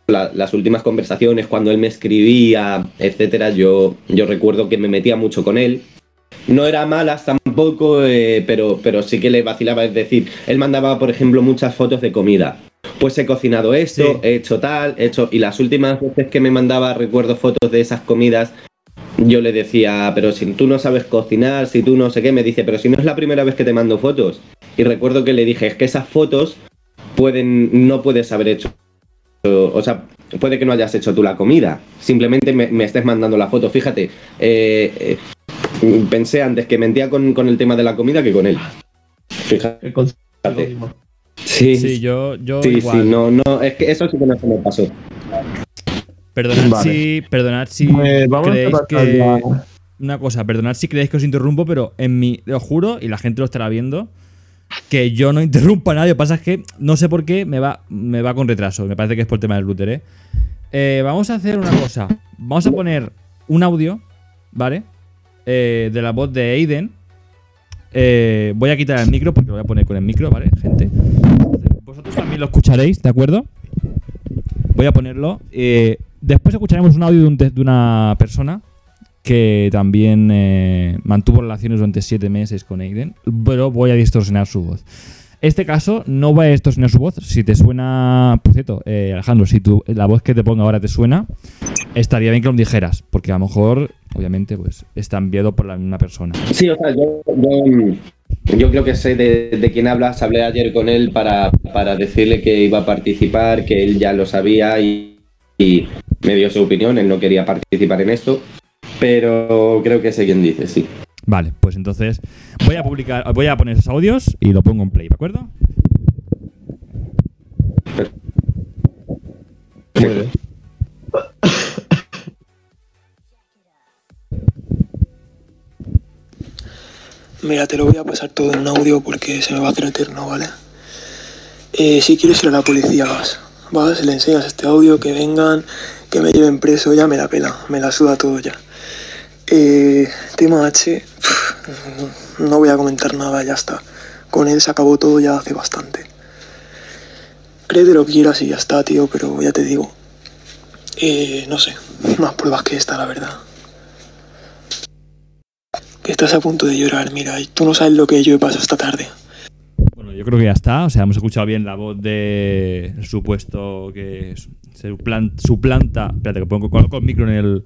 la- las últimas conversaciones, cuando él me escribía, etcétera, yo, yo recuerdo que me metía mucho con él. No era malas tampoco, eh, pero, pero sí que le vacilaba. Es decir, él mandaba, por ejemplo, muchas fotos de comida. Pues he cocinado esto, Sí. he hecho tal, he hecho. Y las últimas veces que me mandaba, recuerdo fotos de esas comidas, yo le decía, pero si tú no sabes cocinar, si tú no sé qué, me dice, pero si no es la primera vez que te mando fotos. Y recuerdo que le dije, es que esas fotos pueden, no puedes haber hecho o sea, puede que no hayas hecho tú la comida, simplemente me, me estés mandando la foto. Fíjate, eh, eh, pensé antes que mentía con, con el tema de la comida que con él. Fíjate. Sí, Sí, sí, yo, yo sí, igual. no, no, es que eso sí que no se me pasó. Perdonad Vale. si, perdonad si Pues vamos a creéis que. Una cosa, perdonad si creéis que os interrumpo, pero en mi. Os juro, y la gente lo estará viendo, que yo no interrumpo a nadie. Pasa es que no sé por qué me va, me va con retraso. Me parece que es por el tema del router, ¿eh? Eh, Vamos a hacer una cosa. Vamos a poner un audio, ¿vale? Eh, de la voz de Aiden. Eh, voy a quitar el micro porque lo voy a poner con el micro, ¿vale, gente? Vosotros también lo escucharéis, ¿de acuerdo? Voy a ponerlo. Después escucharemos un audio de una persona que también eh, mantuvo relaciones durante siete meses con Aiden, pero voy a distorsionar su voz. Este caso no voy a distorsionar su voz. Si te suena, por cierto, eh, Alejandro, si tú, la voz que te ponga ahora te suena, estaría bien que lo dijeras, porque a lo mejor, obviamente, pues está enviado por la misma persona. Sí, o sea, yo, creo que sé de, quién hablas. Hablé ayer con él para, para decirle que iba a participar, que él ya lo sabía y me dio su opinión. Él no quería participar en esto, pero creo que sé quién dice, sí. Vale, pues entonces voy a publicar, voy a poner esos audios y lo pongo en play, ¿de acuerdo? Mira, te lo voy a pasar todo en un audio porque se me va a hacer eterno, ¿vale? Eh, si quieres ir a la policía, vas. Vas, le enseñas este audio, que vengan, que me lleven preso, ya me la pela, me la suda todo ya. Eh, tema H, no voy a comentar nada, ya está. Con él se acabó todo ya hace bastante. Créete lo que quieras y ya está, tío, pero ya te digo. Eh, no sé, más pruebas que esta, la verdad que estás a punto de llorar, mira, y tú no sabes lo que yo he pasado esta tarde. Bueno, yo creo que ya está. O sea, hemos escuchado bien la voz de el supuesto que suplanta. Espérate, que pongo coloco el micro en el,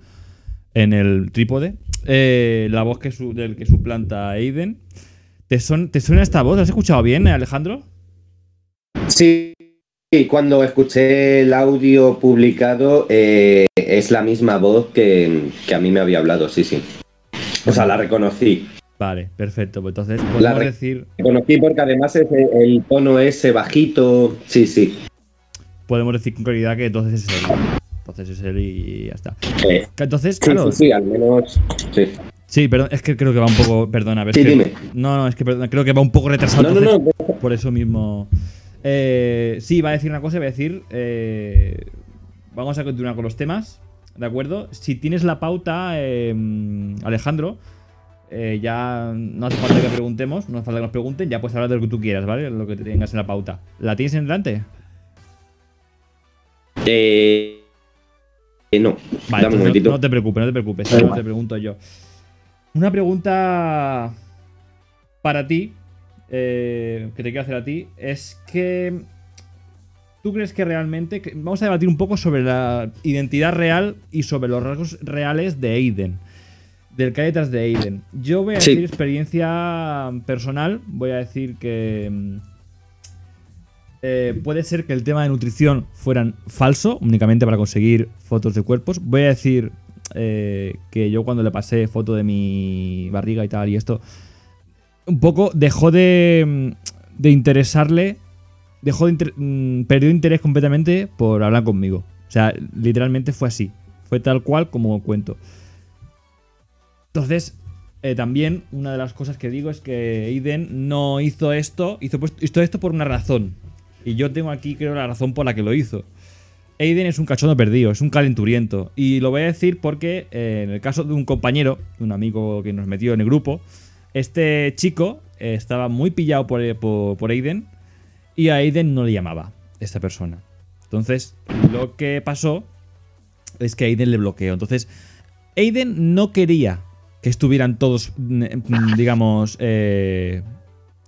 en el trípode. Eh, la voz que su- del que suplanta Aiden. ¿Te, son- ¿Te suena esta voz? ¿La has escuchado bien, eh, Alejandro? Sí, sí, cuando escuché el audio publicado eh, es la misma voz que, que a mí me había hablado, sí, sí. O sea, la reconocí. Vale, perfecto. Pues entonces La podemos re- decir, Reconocí porque además ese- el tono ese bajito, sí, sí. podemos decir con claridad que entonces es él. Entonces es él y ya está. Entonces, sí, claro. sí, sí, al menos, sí. Sí, perdón, es que creo que va un poco. Perdona, a ver. Sí, que- dime. No, no, es que perdona, creo que va un poco retrasado. No, no, entonces, no, Por eso mismo. Eh, sí, va a decir una cosa, va a decir. eh, vamos a continuar con los temas, ¿de acuerdo? Si tienes la pauta, eh, Alejandro, eh, ya no hace falta que preguntemos, no hace falta que nos pregunten, ya puedes hablar de lo que tú quieras, ¿vale? Lo que tengas en la pauta. ¿La tienes en delante? Eh, eh, no, Vale, dame un entonces momentito. no, no te preocupes, no te preocupes, Vale. no te pregunto yo. Una pregunta para ti, eh, que te quiero hacer a ti, es que tú crees que realmente, vamos a debatir un poco sobre la identidad real y sobre los rasgos reales de Aiden, del que hay detrás de Aiden. Yo voy a Sí. decir experiencia personal, voy a decir que... eh, puede ser que el tema de nutrición fuera falso, únicamente para conseguir fotos de cuerpos. Voy a decir eh, que yo cuando le pasé foto de mi barriga y tal y esto, un poco dejó de, mm, de interesarle, dejó de mm, perdió interés completamente por hablar conmigo. O sea, literalmente fue así. Fue tal cual como cuento. Entonces, eh, también una de las cosas que digo es que Aiden no hizo esto, hizo, pues- hizo esto por una razón. Y yo tengo aquí, creo, la razón por la que lo hizo. Aiden es un cachondo perdido, es un calenturiento. Y lo voy a decir porque eh, en el caso de un compañero, un amigo que nos metió en el grupo, este chico eh, estaba muy pillado por, eh, por, por Aiden y a Aiden no le llamaba esta persona. Entonces, lo que pasó es que Aiden le bloqueó. Entonces, Aiden no quería que estuvieran todos, mm, mm, digamos, eh,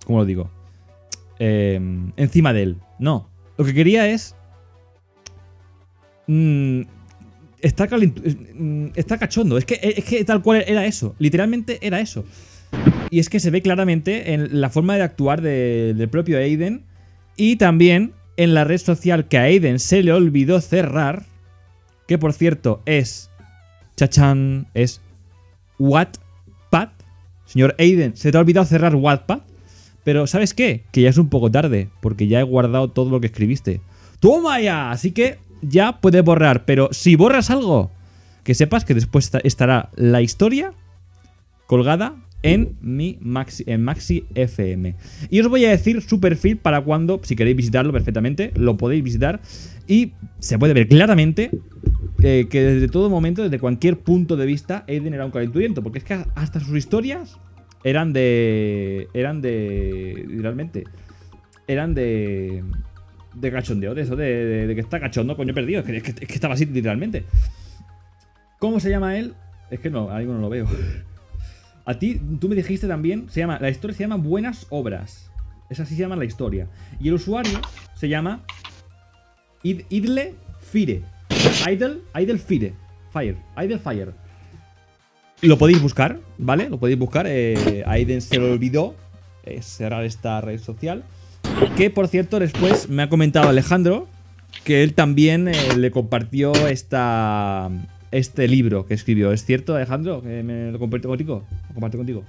¿cómo lo digo? Eh, encima de él. No. Lo que quería es mm, está, mm, está cachondo. Es que, es que tal cual era eso. Literalmente era eso. Y es que se ve claramente en la forma de actuar de- del propio Aiden. Y también en la red social que a Aiden se le olvidó cerrar. Que por cierto es. Chachan. Es. Wattpad. Señor Aiden, se te ha olvidado cerrar Wattpad. Pero ¿sabes qué? Que ya es un poco tarde. Porque ya he guardado todo lo que escribiste. ¡Toma ya! Así que ya puedes borrar. Pero si borras algo, que sepas que después esta- estará la historia colgada en mi Maxi, en Maxi FM. Y os voy a decir su perfil para cuando, si queréis visitarlo perfectamente, lo podéis visitar. Y se puede ver claramente eh, que desde todo momento, desde cualquier punto de vista, Aiden era un calenturiento. Porque es que hasta sus historias eran de. eran de. realmente. eran de. de cachondeo, de eso, de, de- que está cachondo, coño perdido. Es que, es que- es que estaba así literalmente. ¿Cómo se llama él? Es que no, mismo no lo veo. A ti, tú me dijiste también, se llama, la historia se llama Buenas Obras. Es así se llama la historia. Y el usuario se llama Id- Idle Fire. Idle, Idle Fire. Fire. Idle Fire. Lo podéis buscar, ¿vale? Lo podéis buscar. Aiden se le olvidó eh, cerrar esta red social. Que por cierto, después me ha comentado Alejandro que él también eh, le compartió esta, este libro que escribió. ¿Es cierto, Alejandro? Que me lo compartió contigo. Lo contigo.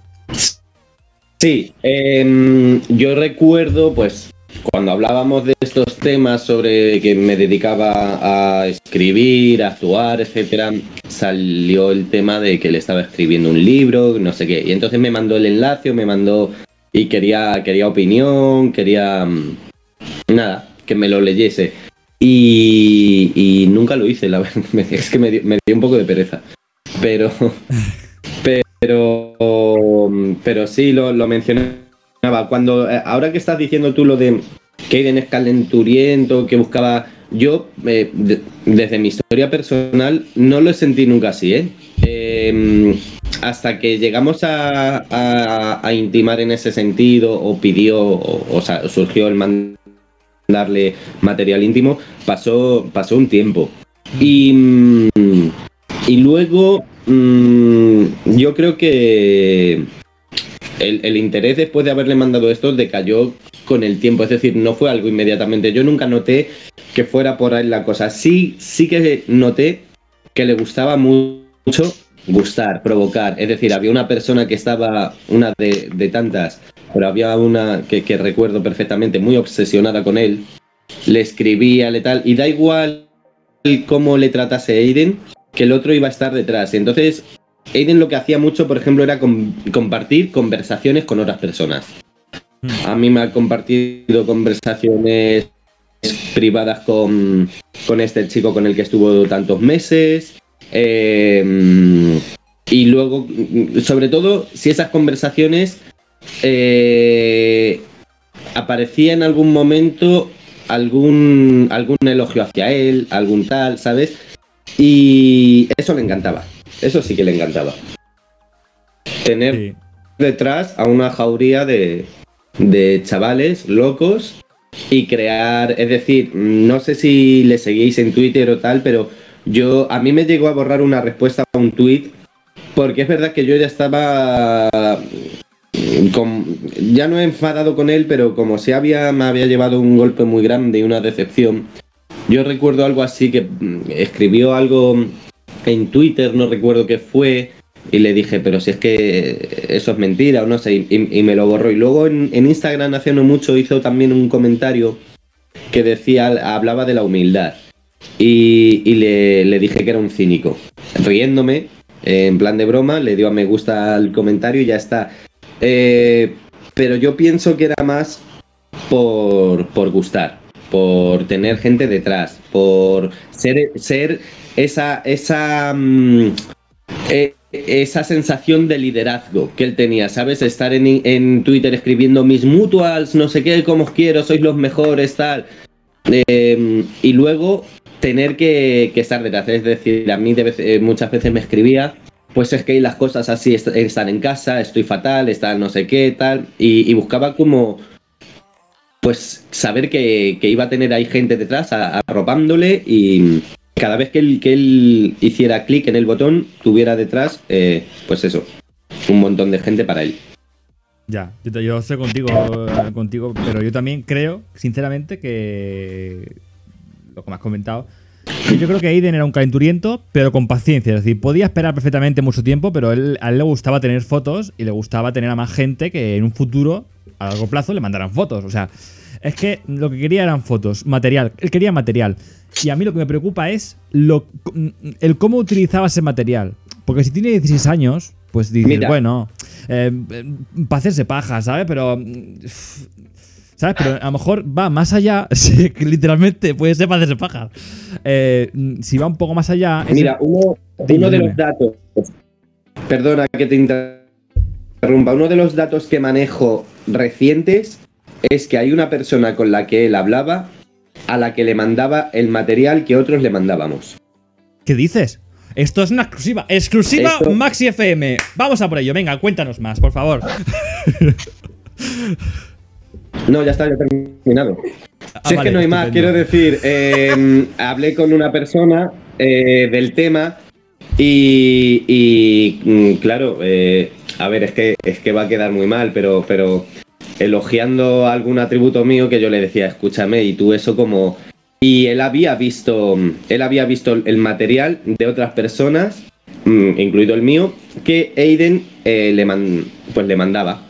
Sí, em, yo recuerdo, pues, cuando hablábamos de estos temas sobre que me dedicaba a escribir, a actuar, etcétera, salió el tema de que le estaba escribiendo un libro, no sé qué. Y entonces me mandó el enlace, me mandó y quería, quería opinión, quería mm, nada, que me lo leyese. Y, nunca lo hice, la verdad. Es que me dio, me dio un poco de pereza. Pero, pero, pero sí lo, lo mencionaba. Cuando, eh, ahora que estás diciendo tú lo de que es calenturiento, que buscaba. Yo, eh, de- desde mi historia personal, no lo sentí nunca así, ¿eh? Eh, hasta que llegamos a, a- intimar en ese sentido, o pidió, o, sea, surgió el mandarle material íntimo, pasó, pasó un tiempo. Y, y luego, mm, yo creo que el, interés después de haberle mandado esto decayó con el tiempo, es decir, no fue algo inmediatamente. Yo nunca noté que fuera por ahí la cosa. Sí, sí que noté que le gustaba mu- mucho gustar, provocar. Es decir, había una persona que estaba, una de, de tantas, pero había una que, que recuerdo perfectamente, muy obsesionada con él. Le escribía, le tal, y da igual cómo le tratase Aiden, que el otro iba a estar detrás. Entonces, Aiden lo que hacía mucho, por ejemplo, era com- compartir conversaciones con otras personas. A mí me ha compartido conversaciones privadas con, con este chico con el que estuvo tantos meses. eh, y luego, sobre todo, si esas conversaciones eh, aparecía en algún momento algún, algún elogio hacia él, algún tal, ¿sabes? Y eso le encantaba. Eso sí que le encantaba. Tener Sí. detrás a una jauría de, de chavales locos y crear, es decir, no sé si le seguís en Twitter o tal, pero yo a mí me llegó a borrar una respuesta a un tweet porque es verdad que yo ya estaba con- ya no he enfadado con él, pero como se había, me había llevado un golpe muy grande y una decepción, yo recuerdo algo así que mm, escribió algo en Twitter, no recuerdo qué fue, y le dije, pero si es que eso es mentira o no sé, y, me lo borró. Y luego en, en Instagram hace no mucho hizo también un comentario que decía, hablaba de la humildad. Y, y le, le dije que era un cínico. Riéndome, eh, en plan de broma, le dio a me gusta al comentario y ya está. Eh, pero yo pienso que era más por, por gustar, por tener gente detrás, por ser, ser esa, esa, mm, eh, esa sensación de liderazgo que él tenía, ¿sabes? Estar en, en Twitter escribiendo mis mutuals, no sé qué, como os quiero, sois los mejores, tal. Eh, y luego tener que, que estar detrás. Es decir, a mí eh, muchas veces me escribía, pues es que las cosas así est- están en casa, estoy fatal, está no sé qué, tal. Y, buscaba como, pues, saber que, que iba a tener ahí gente detrás arropándole y cada vez que él, que él hiciera clic en el botón, tuviera detrás, eh, pues eso, un montón de gente para él. Ya, yo, yo estoy contigo, contigo, pero yo también creo, sinceramente, que lo que me has comentado, yo creo que Aiden era un calenturiento, pero con paciencia. Es decir, podía esperar perfectamente mucho tiempo, pero él, a él le gustaba tener fotos y le gustaba tener a más gente que en un futuro, a largo plazo, le mandaran fotos. O sea, es que lo que quería eran fotos, material. Él quería material. Y a mí lo que me preocupa es lo, el cómo utilizaba ese material. Porque si tiene 16 años, pues dices, Mira. bueno, para hacerse paja, ¿sabes? Pero. mm, ¿Sabes? Pero a lo mejor va más allá, que literalmente puede ser para hacerse paja. Eh, mm, si va un poco más allá. Mira, uno, de los datos, perdona que te interrumpa, uno de los datos que manejo recientes es que hay una persona con la que él hablaba a la que le mandaba el material que otros le mandábamos. ¿Qué dices? Esto es una exclusiva. Exclusiva Esto- Maxi FM. Vamos a por ello. Venga, cuéntanos más, por favor. No, ya está, ya terminado. Ah, si es vale, que no hay más, quiero decir, eh, hablé con una persona eh, del tema y, y, mm, claro, eh, a ver, es que, es que va a quedar muy mal, pero, pero elogiando algún atributo mío que yo le decía, escúchame, y tú eso como... Y él había visto, él había visto el material de otras personas, mm, incluido el mío, que Aiden eh, le, man- pues le mandaba.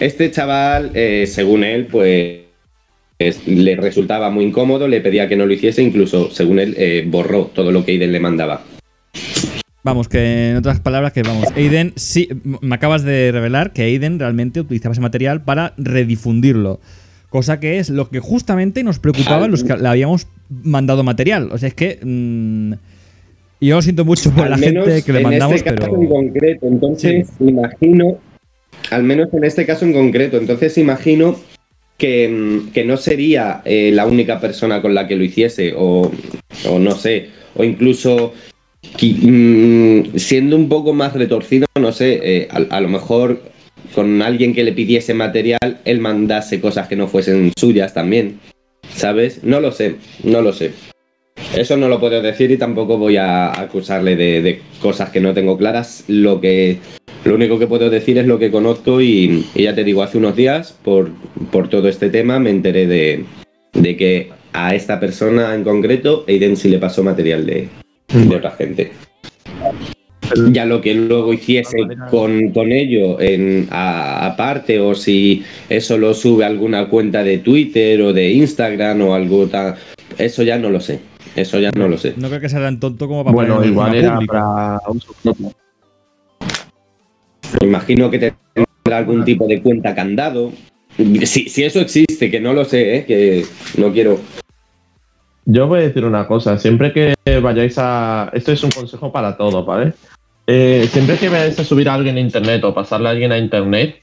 Este chaval, eh, según él, pues es- le resultaba muy incómodo, le pedía que no lo hiciese, incluso, según él, eh, borró todo lo que Aiden le mandaba. Vamos, que en otras palabras, que vamos, Aiden, sí, me acabas de revelar que Aiden realmente utilizaba ese material para redifundirlo. Cosa que es lo que justamente nos preocupaba los que le habíamos mandado material. O sea, es que. mm, yo lo siento mucho por Al la menos gente que le en mandamos, este caso pero. en concreto, entonces imagino, al menos en este caso en concreto, entonces imagino que, mm, que no sería eh, la única persona con la que lo hiciese, o, o no sé, o incluso siendo un poco más retorcido, no sé, eh, a, lo mejor con alguien que le pidiese material, él mandase cosas que no fuesen suyas también, ¿sabes? No lo sé, no lo sé. Eso no lo puedo decir y tampoco voy a acusarle de, cosas que no tengo claras. Lo que lo único que puedo decir es lo que conozco y, y ya te digo, hace unos días, por, por todo este tema, me enteré de, de que a esta persona en concreto, Aiden sí le pasó material de, de otra gente. Ya lo que luego hiciese con, con ello en, aparte o si eso lo sube a alguna cuenta de Twitter o de Instagram o algo tan... Eso ya no lo sé. Eso ya no lo sé. No creo que sea tan tonto como para Bueno, ponerlo igual era para propio. Me imagino que tendrá algún tipo de cuenta candado. Si, si eso existe, que no lo sé, ¿eh? que no quiero. Yo voy a decir una cosa, siempre que vayáis a... Esto es un consejo para todos, ¿vale? Eh, siempre que vayáis a subir a alguien a internet o pasarle a alguien a internet,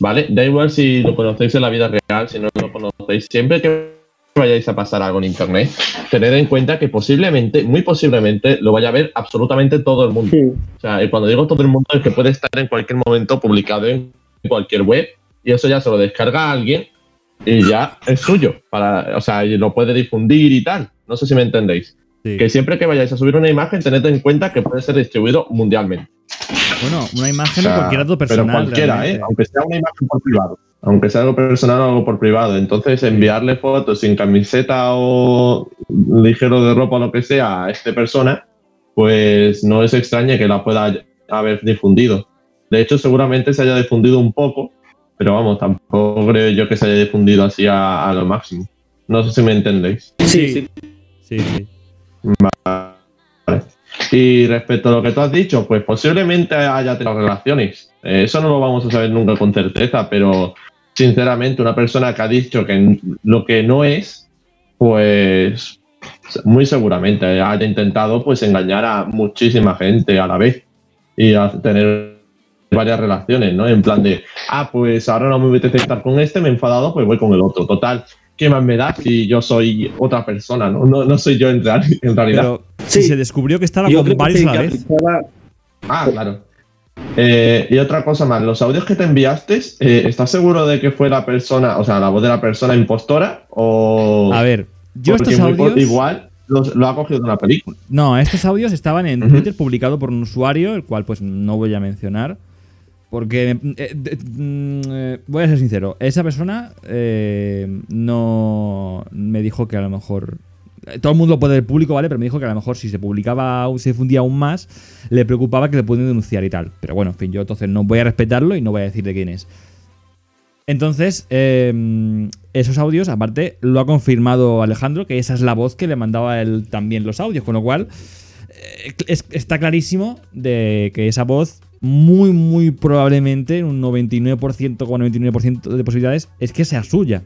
¿vale? Da igual si lo conocéis en la vida real, si no lo conocéis, siempre que vayáis a pasar algo en internet, tened en cuenta que posiblemente, muy posiblemente, lo vaya a ver absolutamente todo el mundo. O sea, y cuando digo todo el mundo es que puede estar en cualquier momento publicado en cualquier web y eso ya se lo descarga a alguien y ya es suyo. Para, o sea, lo puede difundir y tal. No sé si me entendéis. Sí. Que siempre que vayáis a subir una imagen, tened en cuenta que puede ser distribuido mundialmente. Bueno, una imagen O sea, cualquier dato pero personal. cualquiera, ¿eh? Aunque sea una imagen por privado. Aunque sea algo personal o algo por privado. Entonces, enviarle fotos sin camiseta o ligero de ropa o lo que sea a esta persona, pues no es extraño que la pueda haber difundido. De hecho, seguramente se haya difundido un poco, pero vamos, tampoco creo yo que se haya difundido así a, a lo máximo. No sé si me entendéis. Sí, Sí. sí. Sí, sí. Y respecto a lo que tú has dicho, pues posiblemente haya tenido relaciones. Eh, Eso no lo vamos a saber nunca con certeza, pero sinceramente una persona que ha dicho que lo que no es, pues muy seguramente haya intentado pues engañar a muchísima gente a la vez y a tener varias relaciones, ¿no? En plan de, ah, pues ahora no me apetece estar con este, me he enfadado, pues voy con el otro. Total, ¿qué más me da si yo soy otra persona, no? No, no soy yo en, real- en realidad. Pero Sí. si se descubrió que estaba Yo con varios a la que vez. aplicaba- Ah, claro. Eh, y otra cosa más, los audios que te enviaste, eh, ¿estás seguro de que fue la persona, o sea, la voz de la persona impostora? O A ver, yo porque estos audios. igual los- lo ha cogido de una película. No, estos audios estaban en. Twitter publicado por un usuario, el cual pues no voy a mencionar. Porque, eh, mm, eh, voy a ser sincero, esa persona eh, no me dijo que a lo mejor... eh, Todo el mundo lo puede ver público, ¿vale? Pero me dijo que a lo mejor si se publicaba, se difundía aún más, le preocupaba que le pueden denunciar y tal. Pero bueno, en fin, yo entonces no voy a respetarlo y no voy a decir de quién es. Entonces, eh, esos audios, aparte, lo ha confirmado Alejandro, que esa es la voz que le mandaba él también los audios, con lo cual es- está clarísimo de que esa voz, muy, muy probablemente, en un 99%, con 99% de posibilidades, es que sea suya.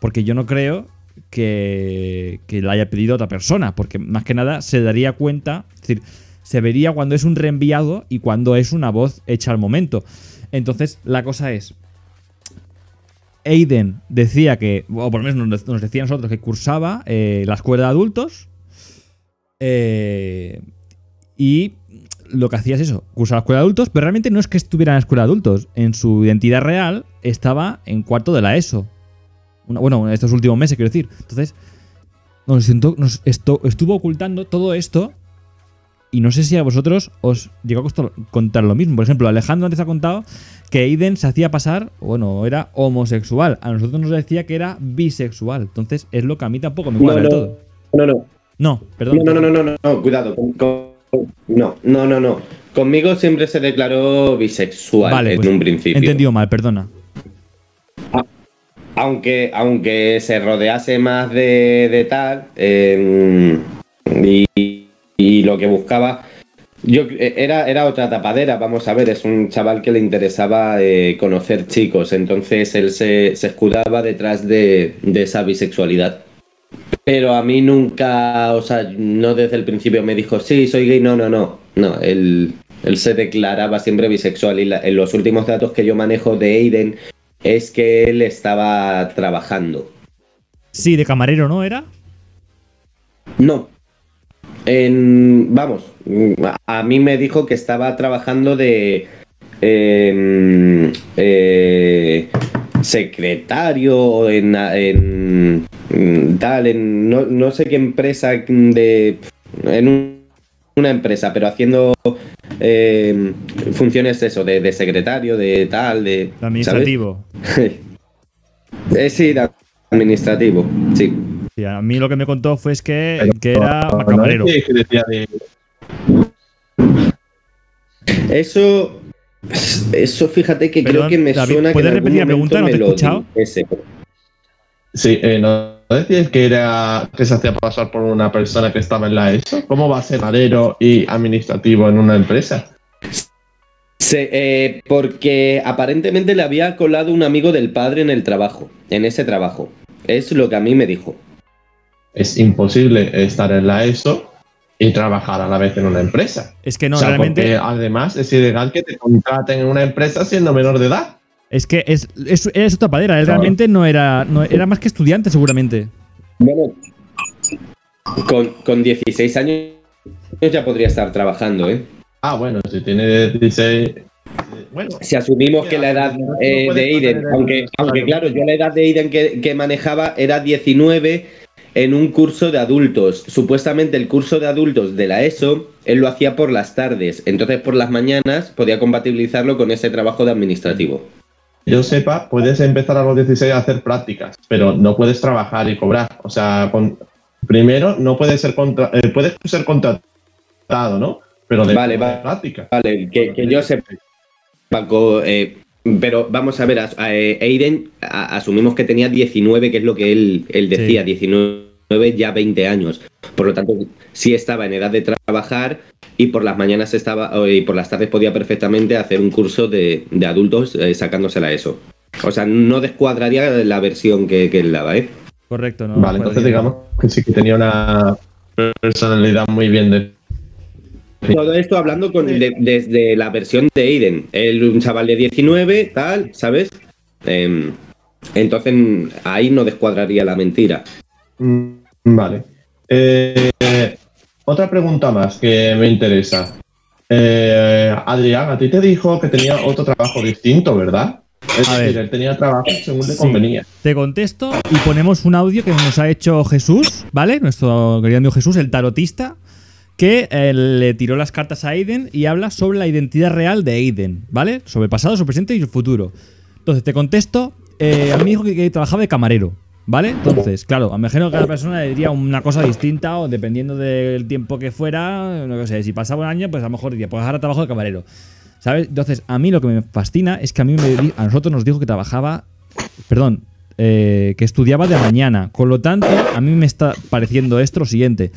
Porque yo no creo que, que la haya pedido otra persona, porque más que nada se daría cuenta, es decir, se vería cuando es un reenviado y cuando es una voz hecha al momento. Entonces, la cosa es, Aiden decía que, o por lo menos nos, nos decía a nosotros que cursaba eh, la escuela de adultos. eh, y lo que hacía es eso, cursaba la escuela de adultos, pero realmente no es que estuviera en la escuela de adultos. En su identidad real estaba en cuarto de la ESO. Una- bueno, en estos últimos meses, quiero decir. Entonces, nos, nos esto- estuvo ocultando todo esto. Y no sé si a vosotros os llegó a costar- contar lo mismo. Por ejemplo, Alejandro antes ha contado que Aiden se hacía pasar, bueno, era homosexual. A nosotros nos decía que era bisexual. Entonces, es lo que a mí tampoco me No, cuadra del no, todo. no, no. No, perdón. No, no, no, no, no, no, cuidado. con- con- no, no, no, no. Conmigo siempre se declaró bisexual Vale, en pues, un principio. entendido mal, perdona. Aunque, aunque se rodease más de, de tal eh, y, y lo que buscaba. Yo eh, era, era otra tapadera, vamos a ver, es un chaval que le interesaba eh, conocer chicos, entonces él se, se escudaba detrás de, de esa bisexualidad. Pero a mí nunca, o sea, no desde el principio me dijo, sí, soy gay, no, no, no. No, él, él se declaraba siempre bisexual y la- en los últimos datos que yo manejo de Aiden es que él estaba trabajando. Sí, de camarero, ¿no era? No. En, vamos, a, mí me dijo que estaba trabajando de em, eh, secretario en, en- en tal, en no, no sé qué empresa de en un- una empresa, pero haciendo em, funciones eso de, de secretario, de tal, de administrativo. Eh, sí, de administrativo, sí. Sí, a mí lo que me contó fue es que, Pero- que era No, es que decía de- Eso, eso fíjate que Perdón, creo que me David, suena que ¿puedes en algún repetir la momento pregunta? No me te he lo escuchado. dijese. Sí, eh, ¿no decías que era que se hacía pasar por una persona que estaba en la ESO? ¿Cómo va a ser marero y administrativo en una empresa? Se- eh, porque aparentemente le había colado un amigo del padre en el trabajo, en ese trabajo. Es lo que a mí me dijo. Es imposible estar en la ESO y trabajar a la vez en una empresa. Es que no, o sea, realmente. además es ilegal que te contraten en una empresa siendo menor de edad. Es que es, es, es otra padera. Él Claro. realmente no era. No, era más que estudiante, seguramente. Bueno, con, con 16 años ya podría estar trabajando, ¿eh? Ah, bueno, si tiene 16. eh, Bueno, Si asumimos que la edad eh, de Aiden, aunque, aunque claro, yo la edad de Aiden que, que manejaba era 19, en un curso de adultos. Supuestamente el curso de adultos de la ESO, él lo hacía por las tardes. Entonces por las mañanas podía compatibilizarlo con ese trabajo de administrativo. Yo sepa, puedes empezar a los 16 a hacer prácticas, pero no puedes trabajar y cobrar. O sea, con- primero no puedes ser contra, eh, puedes ser contratado, ¿no? Pero de Vale, vale. práctica. Vale, que, que yo sepa. Paco, eh, pero vamos a ver, a, a- eh, Aiden a- asumimos que tenía 19, que es lo que él, él decía, Sí. 19 ya 20 años. Por lo tanto, sí estaba en edad de trabajar y por las mañanas estaba o- y por las tardes podía perfectamente hacer un curso de, de adultos eh, sacándosela eso. O sea, no descuadraría la versión que, que él daba, ¿eh? Correcto, ¿no? Vale, entonces digamos que sí que tenía una personalidad muy bien de Todo esto hablando con, de- desde la versión de Aiden. Él, un chaval de 19, tal, ¿sabes? Em, entonces ahí no descuadraría la mentira. Mm, Vale. Eh, otra pregunta más que me interesa. Eh, Adrián, a ti te dijo que tenía otro trabajo distinto, ¿verdad? Es A decir, ver. él tenía trabajo según le Sí. convenía. Te contesto y ponemos un audio que nos ha hecho Jesús, ¿vale? Nuestro querido amigo Jesús, el tarotista, que eh, le tiró las cartas a Aiden y habla sobre la identidad real de Aiden, ¿vale? Sobre el pasado, su presente y su futuro. Entonces, te contesto, eh, a mí que, que trabajaba de camarero, ¿vale? Entonces, claro, me imagino que cada persona le diría una cosa distinta o dependiendo del tiempo que fuera, no sé, si pasaba un año, pues a lo mejor diría, pues ahora trabajo de camarero. ¿Sabes? Entonces, a mí lo que me fascina es que a mí me a nosotros nos dijo que trabajaba, perdón, eh, que estudiaba de mañana. Con lo tanto, a mí me está pareciendo esto lo siguiente.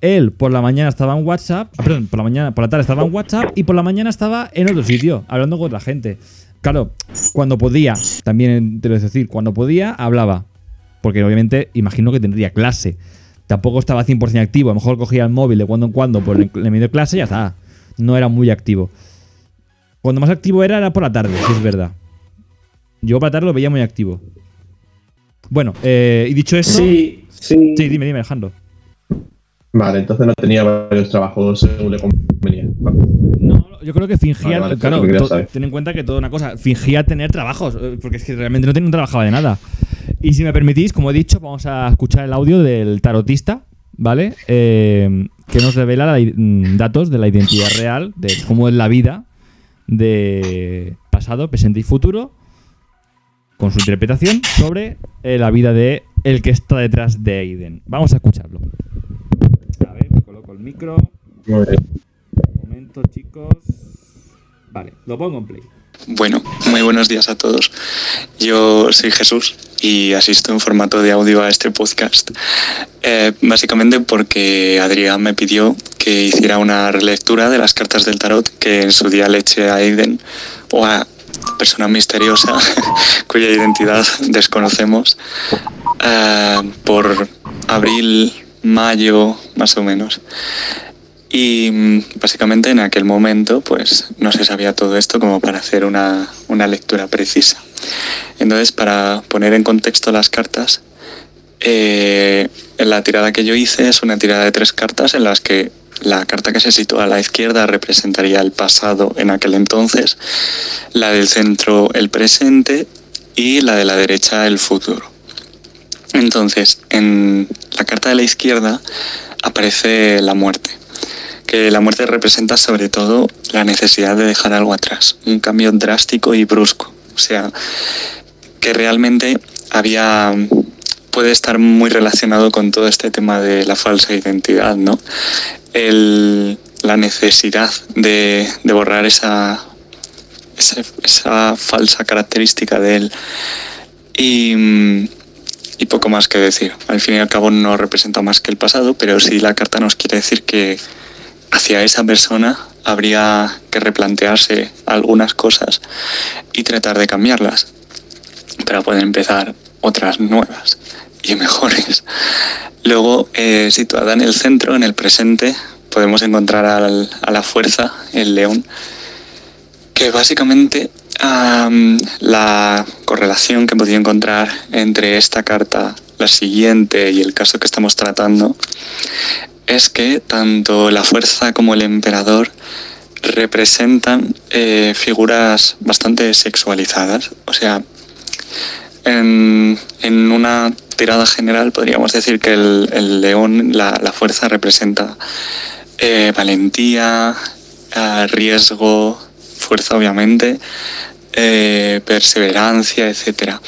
Él por la mañana estaba en WhatsApp, ah, perdón, por la mañana, por la tarde estaba en WhatsApp y por la mañana estaba en otro sitio, hablando con otra gente. Claro, cuando podía, también te lo decir, cuando podía, hablaba. Porque obviamente imagino que tendría clase. Tampoco estaba 100% activo, a lo mejor cogía el móvil de cuando en cuando por el, el medio de clase y ya está. No era muy activo. Cuando más activo era, era por la tarde, si es verdad. Yo por la tarde lo veía muy activo. Bueno, eh, y dicho esto. Sí, sí. Sí, dime, dime, Alejandro. Vale, entonces no tenía varios trabajos según le convenía. Vale. No, yo creo que fingía. Vale, vale, claro, eso ten en cuenta que toda una cosa. Fingía tener trabajos, eh, porque es que realmente no, ten- no trabajaba de nada. Y si me permitís, como he dicho, vamos a escuchar el audio del tarotista, ¿vale? Eh, que nos revela la mm, datos de la identidad real, de cómo es la vida de pasado, presente y futuro, con su interpretación sobre eh, la vida de el que está detrás de Aiden. Vamos a escucharlo. A ver, me coloco el micro. Un momento, chicos. Vale, lo pongo en play. Bueno, muy buenos días a todos. Yo soy Jesús y asisto en formato de audio a este podcast. Eh, básicamente porque Adrián me pidió que hiciera una relectura de las cartas del tarot que en su día le eché a Aiden o a persona misteriosa cuya identidad desconocemos eh, por abril, mayo, más o menos. Y mm, básicamente en aquel momento pues no se sabía todo esto como para hacer una, una lectura precisa. Entonces para poner en contexto las cartas, eh, la tirada que yo hice es una tirada de tres cartas en las que la carta que se sitúa a la izquierda representaría el pasado en aquel entonces, la del centro el presente y la de la derecha el futuro. Entonces, en la carta de la izquierda aparece la muerte que la muerte representa sobre todo la necesidad de dejar algo atrás, un cambio drástico y brusco. O sea, que realmente había puede estar muy relacionado con todo este tema de la falsa identidad, ¿no? El- la necesidad de, de borrar esa, esa, falsa característica de él. Y, y poco más que decir. Al fin y al cabo no representa más que el pasado, pero sí la carta nos quiere decir que hacia esa persona habría que replantearse algunas cosas y tratar de cambiarlas para poder empezar otras nuevas y mejores. Luego, eh, situada en el centro, en el presente, podemos encontrar al- a la fuerza, el león, que básicamente am, la correlación que podido encontrar entre esta carta, la siguiente y el caso que estamos tratando es que tanto la fuerza como el emperador representan eh, figuras bastante sexualizadas. O sea, en, en una tirada general podríamos decir que el, león, la, la fuerza representa eh, valentía, eh, riesgo, fuerza obviamente, perseverancia, etcétera.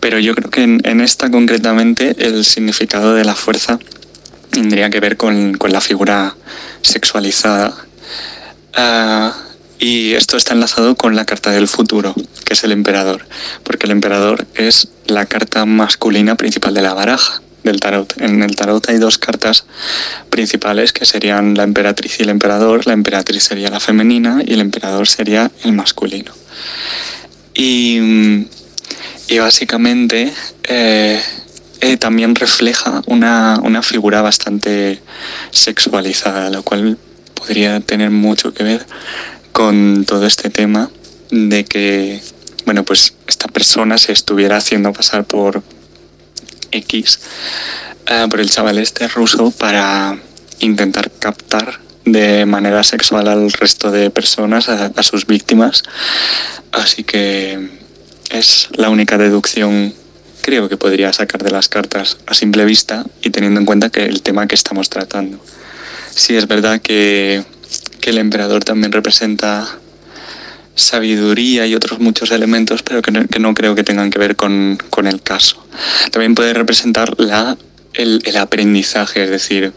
Pero yo creo que en esta concretamente el significado de la fuerza tendría que ver con, con la figura sexualizada. Ah, y esto está enlazado con la carta del futuro, que es el emperador, porque el emperador es la carta masculina principal de la baraja del tarot. En el tarot hay dos cartas principales que serían la emperatriz y el emperador. La emperatriz sería la femenina y el emperador sería el masculino. Y, y básicamente eh, eh, también refleja una, una figura bastante sexualizada, lo cual podría tener mucho que ver con todo este tema de que, bueno, pues esta persona se estuviera haciendo pasar por X, eh, por el chaval este ruso, para intentar captar de manera sexual al resto de personas, a, a sus víctimas. Así que es la única deducción creo que podría sacar de las cartas a simple vista y teniendo en cuenta que el tema que estamos tratando. Sí es verdad que, que el emperador también representa sabiduría y otros muchos elementos, pero que no, que no creo que tengan que ver con, con el caso. También puede representar la, el, el aprendizaje, es decir,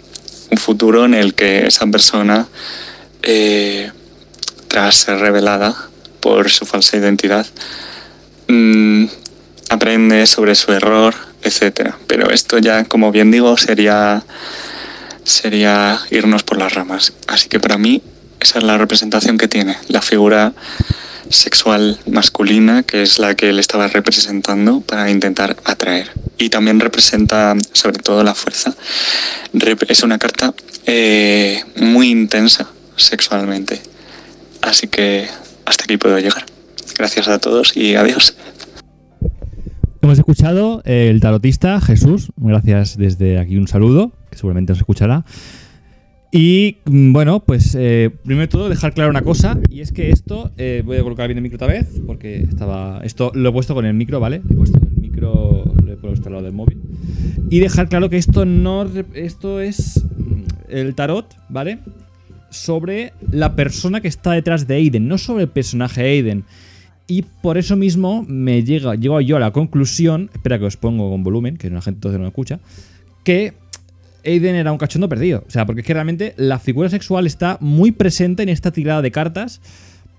un futuro en el que esa persona, eh, tras ser revelada por su falsa identidad, mm, aprende sobre su error, etcétera. Pero esto ya, como bien digo, sería sería irnos por las ramas. Así que para mí esa es la representación que tiene, la figura sexual masculina, que es la que él estaba representando para intentar atraer. Y también representa sobre todo la fuerza. Es una carta eh, muy intensa sexualmente. Así que hasta aquí puedo llegar. Gracias a todos y adiós. Hemos escuchado eh, el tarotista Jesús. Gracias desde aquí un saludo, que seguramente os escuchará. Y mm, bueno, pues eh, primero de todo dejar claro una cosa, y es que esto, eh, voy a colocar bien el micro otra vez, porque estaba, esto lo he puesto con el micro, ¿vale? He puesto el micro, lo he puesto al lado del móvil. Y dejar claro que esto no, esto es mm, el tarot, ¿vale? Sobre la persona que está detrás de Aiden, no sobre el personaje Aiden. Y por eso mismo me llega, llego yo a la conclusión, espera que os pongo con volumen, que la gente entonces no me escucha, que Aiden era un cachondo perdido. O sea, porque es que realmente la figura sexual está muy presente en esta tirada de cartas.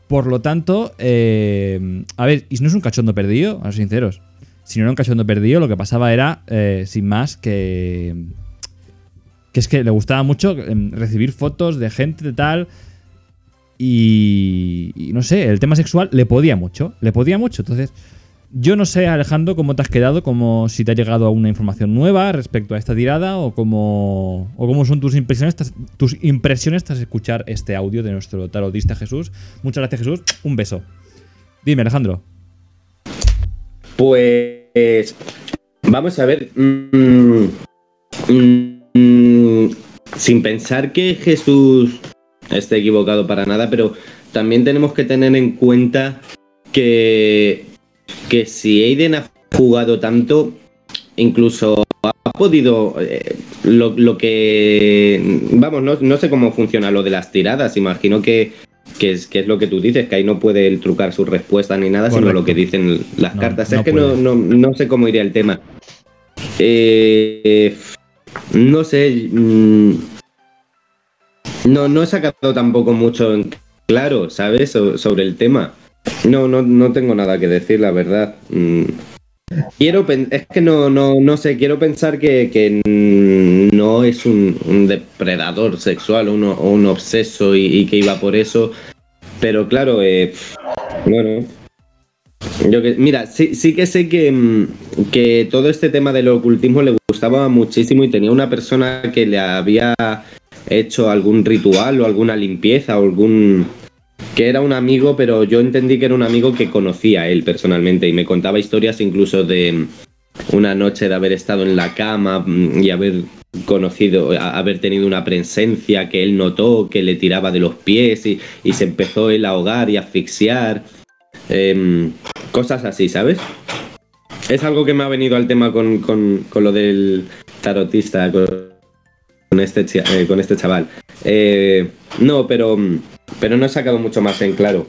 Por lo tanto, eh, a ver, y no es un cachondo perdido, a ser sinceros. Si no era un cachondo perdido, lo que pasaba era, eh, sin más, que. Que es que le gustaba mucho em, recibir fotos de gente de tal. Y, no sé, el tema sexual le podía mucho. Le podía mucho. Entonces, yo no sé, Alejandro, cómo te has quedado, como si te ha llegado alguna información nueva respecto a esta tirada o cómo, o cómo son tus impresiones, tras, tus impresiones tras escuchar este audio de nuestro tarotista Jesús. Muchas gracias, Jesús. Un beso. Dime, Alejandro. Pues vamos a ver. mm, mm, sin pensar que Jesús esté equivocado para nada, pero también tenemos que tener en cuenta que, que si Aiden ha jugado tanto, incluso ha podido eh, lo, lo que vamos, no, no sé cómo funciona lo de las tiradas, imagino que, que es, que es lo que tú dices, que ahí no puede él trucar su respuesta ni nada, sino lo que dicen las No, cartas. no es que no, puede. no, no sé cómo iría el tema. Eh, no sé. mm, no, no he sacado tampoco mucho en claro, ¿sabes? So- sobre el tema. No, no, no tengo nada que decir, la verdad. Mm. Quiero es que no, no, no sé, quiero pensar que, que no es un, un depredador sexual o o un obseso y, y que iba por eso. Pero claro, eh, bueno. Yo que, mira, sí, sí que sé que, mm, que todo este tema del ocultismo le gustaba muchísimo y tenía una persona que le había hecho algún ritual o alguna limpieza o algún que era un amigo, pero yo entendí que era un amigo que conocía a él personalmente y me contaba historias incluso de una noche de haber estado en la cama mm, y haber conocido, haber tenido una presencia que él notó, que le tiraba de los pies y, y se empezó él a ahogar y asfixiar. Em, cosas así, ¿sabes? Es algo que me ha venido al tema con, con- con lo del tarotista, con este, eh, con este chaval. Eh, no, pero, pero no he sacado mucho más en claro.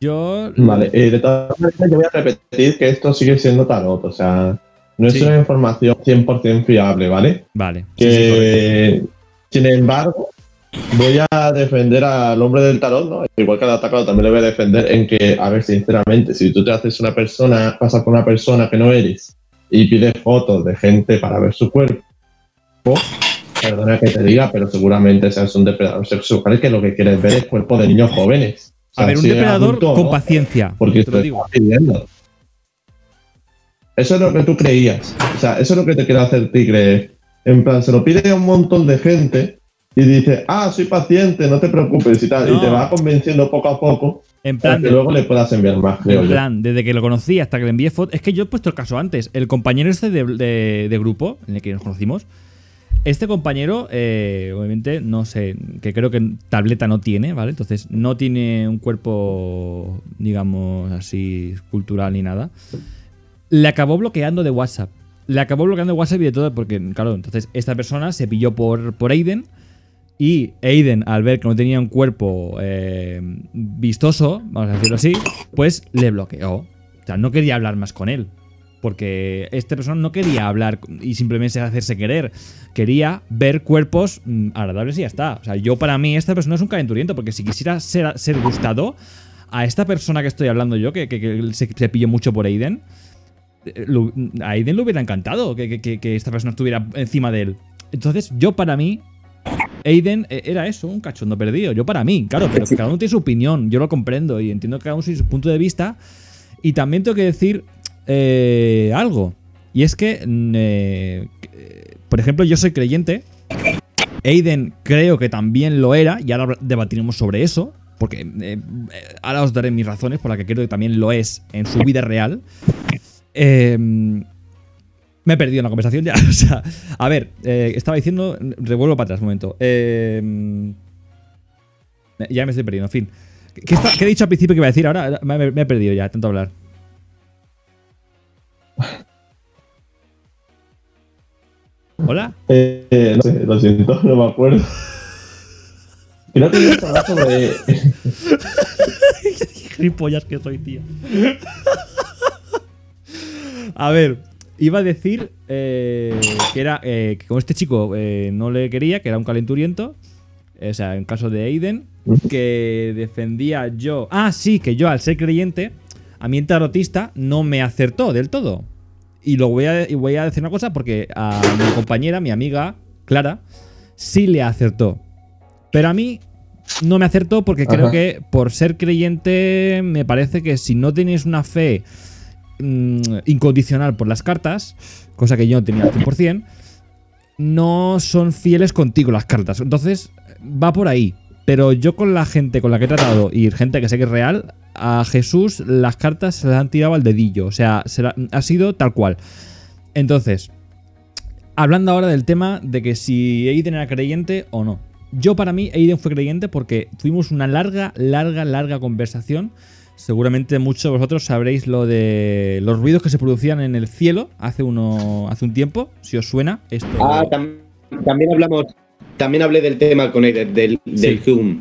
Yo. Vale, eh, de todas maneras, yo voy a repetir que esto sigue siendo tarot, o sea, no es Sí. una información 100% fiable, ¿vale? Vale. sí, sí, correcto. Que, sin embargo, voy a defender al hombre del tarot, ¿no? Igual que al atacado, también le voy a defender en que, a ver, sinceramente, si tú te haces una persona, pasas por una persona que no eres y pides fotos de gente para ver su cuerpo, perdona que te diga, pero seguramente seas un depredador sexual que lo que quieres ver es cuerpo de niños jóvenes. O A ver, un si depredador adulto, con ¿no? paciencia. Porque te lo digo. pidiendo. Eso es lo que tú creías. O sea, eso es lo que te quiere hacer ti creer. En plan, se lo pide a un montón de gente y dice, ah, soy paciente, no te preocupes y tal. No. Y te va convenciendo poco a poco En para plan, que luego le puedas enviar más, creo en yo. plan, desde que lo conocí hasta que le envié fotos. Es que yo he puesto el caso antes. El compañero este de, de- de grupo, en el que nos conocimos, este compañero, eh, obviamente, no sé, que creo que tableta no tiene, ¿vale? Entonces, no tiene un cuerpo, digamos, así, cultural ni nada. Le acabó bloqueando de WhatsApp. Le acabó bloqueando de WhatsApp y de todo, porque, claro, entonces esta persona se pilló por, por Aiden. Y Aiden, al ver que no tenía un cuerpo eh, vistoso, vamos a decirlo así, pues le bloqueó. O sea, no quería hablar más con él. Porque esta persona no quería hablar y simplemente hacerse querer. Quería ver cuerpos mm, agradables y ya está. O sea, yo para mí esta persona es un calenturiento. Porque si quisiera ser, ser gustado a esta persona que estoy hablando yo, que, que- que se, se pilló mucho por Aiden, eh, lo- a Aiden le hubiera encantado que, que- que- que esta persona estuviera encima de él. Entonces, yo para mí, Aiden eh, era eso, un cachondo perdido. Yo para mí, claro, pero cada uno tiene su opinión. Yo lo comprendo y entiendo que cada uno tiene su punto de vista. Y también tengo que decir eh, algo. Y es que, eh, eh, por ejemplo, yo soy creyente. Aiden creo que también lo era. Y ahora debatiremos sobre eso. Porque eh, eh, ahora os daré mis razones por las que creo que también lo es en su vida real. Eh, me he perdido en la conversación ya. O sea, a ver, estaba diciendo. Revuelvo para atrás un momento. Eh, ya me estoy perdiendo, en fin. ¿Qué, he dicho al principio que iba a decir ahora? Me- me he perdido ya, tanto hablar. ¿Hola? Eh, eh, no sé, lo siento, no me acuerdo. Creo que a hablar sobre. Gilipollas que soy, tío. A ver, iba a decir eh, que era eh, que como este chico eh, no le quería, que era un calenturiento, o sea, en caso de Aiden, que defendía yo. Ah, sí, que yo al ser creyente, a mí el tarotista no me acertó del todo. Y lo voy a, y voy a decir una cosa porque a mi compañera, mi amiga Clara, sí le acertó. Pero a mí no me acertó porque creo que por ser creyente me parece que si no tienes una fe mm, incondicional por las cartas, cosa que yo no tenía al 100%, no son fieles contigo las cartas. Entonces, va por ahí. Pero yo con la gente con la que he tratado y gente que sé que es real, a Jesús las cartas se las han tirado al dedillo. O sea, ha sido tal cual. Entonces, hablando ahora del tema de que si Aiden era creyente o no. Yo para mí Aiden fue creyente porque tuvimos una larga, larga, larga conversación. Seguramente muchos de vosotros sabréis lo de los ruidos que se producían en el cielo hace, uno, hace un tiempo. Si os suena esto. Ah, tam- también hablamos, también hablé del tema con él, del, del Hume.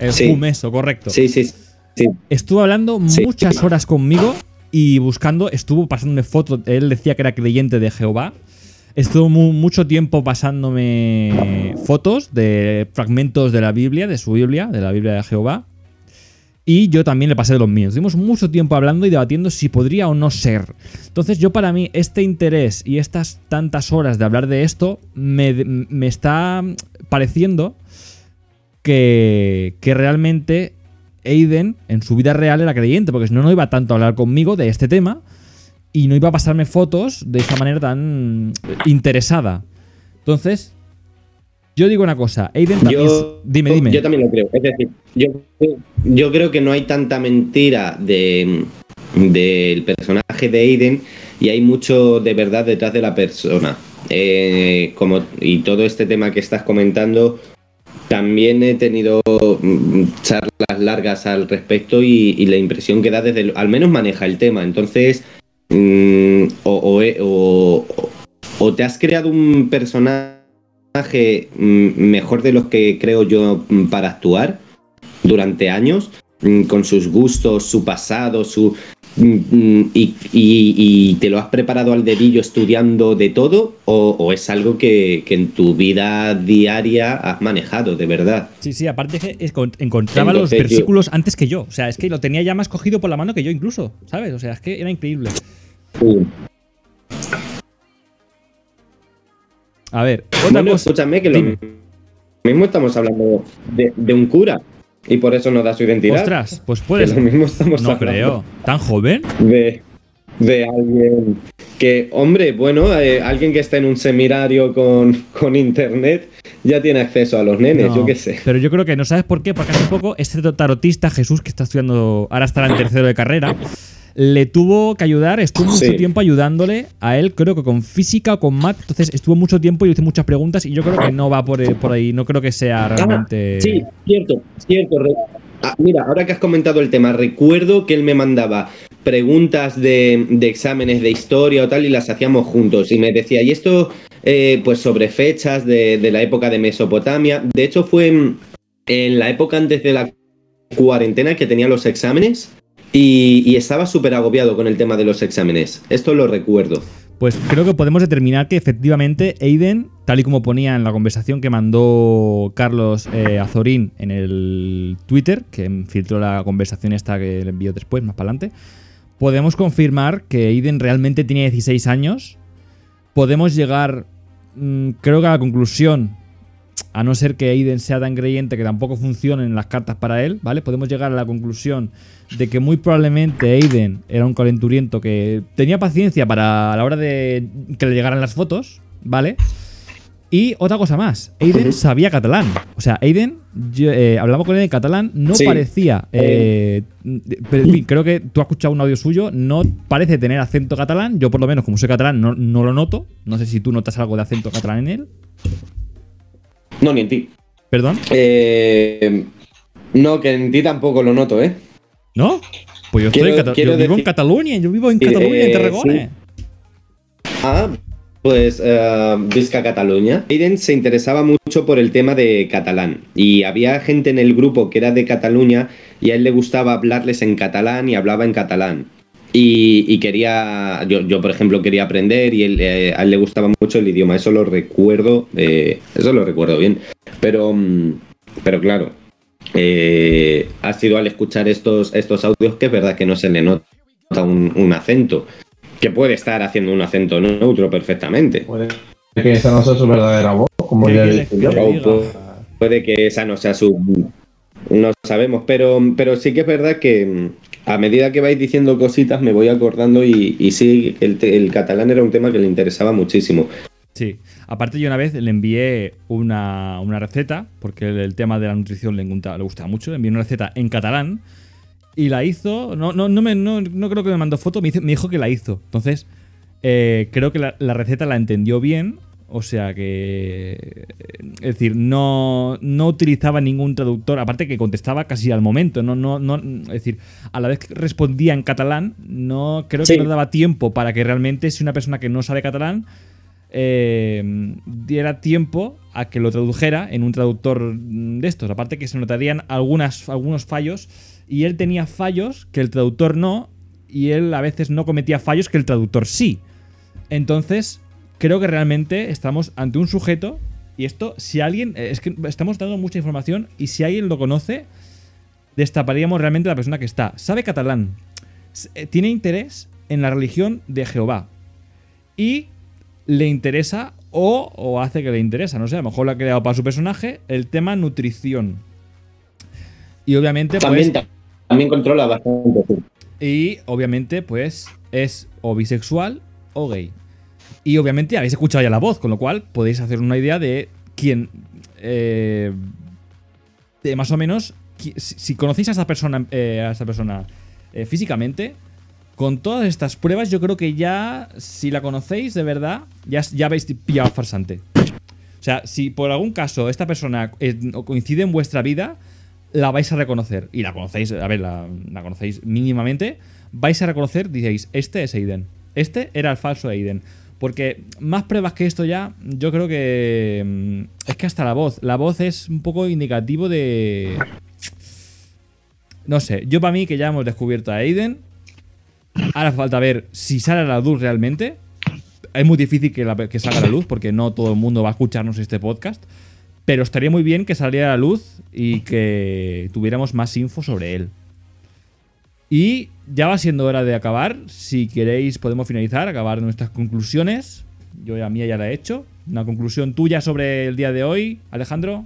el sí. hum, eso, correcto. Sí, sí, sí. Estuvo hablando muchas horas conmigo y buscando, estuvo pasándome fotos. Él decía que era creyente de Jehová. Estuvo mu- mucho tiempo pasándome fotos de fragmentos de la Biblia, de su Biblia, de la Biblia de Jehová. Y yo también le pasé de los míos. Tuvimos mucho tiempo hablando y debatiendo si podría o no ser. Entonces yo para mí este interés y estas tantas horas de hablar de esto me, me está pareciendo que, que realmente Aiden en su vida real era creyente, porque si no, no iba tanto a hablar conmigo de este tema y no iba a pasarme fotos de esa manera tan interesada. Entonces, yo digo una cosa, Aiden también... Yo, dime, dime. Yo también lo creo. Es decir, yo, yo creo que no hay tanta mentira de, del personaje de Aiden y hay mucho de verdad detrás de la persona. Eh, como, y todo este tema que estás comentando, también he tenido mm, charlas largas al respecto y, y la impresión que da desde... el- al menos maneja el tema. Entonces, mm, o, o- o te has creado un personaje mm, mejor de los que creo yo mm, para actuar durante años, mm, con sus gustos, su pasado, su y, y- y te lo has preparado al dedillo estudiando de todo, o, o es algo que, que en tu vida diaria has manejado, de verdad. Sí, sí, aparte que es encontraba Entonces, los yo- versículos antes que yo. O sea, es que lo tenía ya más cogido por la mano que yo incluso, ¿sabes? O sea, es que era increíble. A ver, otra Bueno, cosa. escúchame que lo mismo estamos hablando de, de un cura y por eso nos da su identidad. Ostras, pues que puedes. lo mismo estamos No hablando creo. ¿Tan joven? de, de alguien que, hombre, bueno, eh, alguien que está en un seminario con, con internet ya tiene acceso a los nenes, No, yo qué sé. Pero yo creo que no sabes por qué, porque hace poco este tarotista Jesús, que está estudiando, ahora estará en tercero de carrera, le tuvo que ayudar, estuvo mucho tiempo ayudándole a él, creo que con física o con math, entonces estuvo mucho tiempo y le hice muchas preguntas y yo creo que no va por, eh, por ahí, no creo que sea realmente... Ah, sí, cierto, cierto. Ah, mira, ahora que has comentado el tema, recuerdo que él me mandaba preguntas de, de exámenes de historia o tal y las hacíamos juntos y me decía, y esto eh, pues sobre fechas de, de la época de Mesopotamia, de hecho fue en, en la época antes de la cuarentena que tenía los exámenes y, y estaba súper agobiado con el tema de los exámenes, esto lo recuerdo. Pues creo que podemos determinar que efectivamente Aiden, tal y como ponía en la conversación que mandó Carlos eh, Azorín en el Twitter, que filtró la conversación esta que le envió después, más para adelante, podemos confirmar que Aiden realmente tiene 16 años. Podemos llegar, mm, creo que a la conclusión, a no ser que Aiden sea tan creyente que tampoco funcionen las cartas para él, ¿vale? Podemos llegar a la conclusión de que muy probablemente Aiden era un calenturiento que tenía paciencia para a la hora de que le llegaran las fotos, ¿vale? Y otra cosa más, Aiden sabía catalán. O sea, Aiden, yo, eh, hablaba con él en catalán, no Sí. parecía... eh, pero en fin, creo que tú has escuchado un audio suyo, no parece tener acento catalán. Yo por lo menos, como soy catalán, no, no lo noto. No sé si tú notas algo de acento catalán en él. No, ni en ti. Perdón, Eh, no, que en ti tampoco lo noto, ¿eh? ¿no? Pues yo, estoy en yo vivo en Cataluña, yo vivo en Eh, Cataluña, en sí. Tarragona. Ah, pues eh, Visca Cataluña. Aiden se interesaba mucho por el tema de catalán y había gente en el grupo que era de Cataluña y a él le gustaba hablarles en catalán y hablaba en catalán. Y, y quería, yo, yo, por ejemplo quería aprender y él, eh, a él le gustaba mucho el idioma, eso lo recuerdo, eh, eso lo recuerdo bien. Pero, mm, pero claro, eh, ha sido al escuchar estos, estos audios que es verdad que no se le nota un, un acento que puede estar haciendo un acento neutro perfectamente. Puede que esa no sea su verdadera voz, como ¿Qué ya pu- puede que esa no sea su... No sabemos, pero, pero sí que es verdad que a medida que vais diciendo cositas me voy acordando y, sí, el, el catalán era un tema que le interesaba muchísimo. Sí. Aparte, yo una vez le envié una, una receta, porque el, tema de la nutrición le, le gustaba mucho. Le envié una receta en catalán y la hizo. No, no, no, me, no, no creo que me mandó foto, me, dijo que la hizo. Entonces, eh, creo que la receta la entendió bien. O sea que. Es decir, no, no utilizaba ningún traductor. Aparte que contestaba casi al momento. No, no, no, es decir, a la vez que respondía en catalán, no creo que no daba tiempo para que realmente, si una persona que no sabe catalán, eh, diera tiempo a que lo tradujera en un traductor de estos. Aparte que se notarían algunas, algunos fallos y él tenía fallos que el traductor no y él a veces no cometía fallos que el traductor sí. Entonces, creo que realmente estamos ante un sujeto y esto, si alguien, eh, es que estamos dando mucha información y si alguien lo conoce, destaparíamos realmente la persona que está. Sabe catalán, eh, tiene interés en la religión de Jehová y le interesa o, o hace que le interesa, no sé, a lo mejor lo ha creado para su personaje, el tema nutrición. Y obviamente, pues, También, también controla bastante. y obviamente, pues, es o bisexual o gay. Y obviamente habéis escuchado ya la voz, con lo cual podéis hacer una idea de quién. eh, de más o menos. Si, si conocéis a esta persona, eh, a esta persona eh, físicamente, con todas estas pruebas, yo creo que ya, si la conocéis de verdad, ya, ya habéis pillado farsante. O sea, si por algún caso esta persona eh, coincide en vuestra vida, la vais a reconocer. Y la conocéis, a ver, la, la conocéis mínimamente. Vais a reconocer, diréis, este es Aiden. este era el falso Aiden. Porque más pruebas que esto ya, yo creo que. mm, Es que hasta la voz. La voz es un poco indicativo de. No sé, yo para mí que ya hemos descubierto a Aiden. Ahora falta ver si sale a la luz realmente. Es muy difícil que, salga a la luz porque no todo el mundo va a escucharnos este podcast. Pero estaría muy bien que saliera a la luz y que tuviéramos más info sobre él. Y ya va siendo hora de acabar. Si queréis, podemos finalizar, acabar nuestras conclusiones. Yo ya mía ya la he hecho. Una conclusión tuya sobre el día de hoy, Alejandro.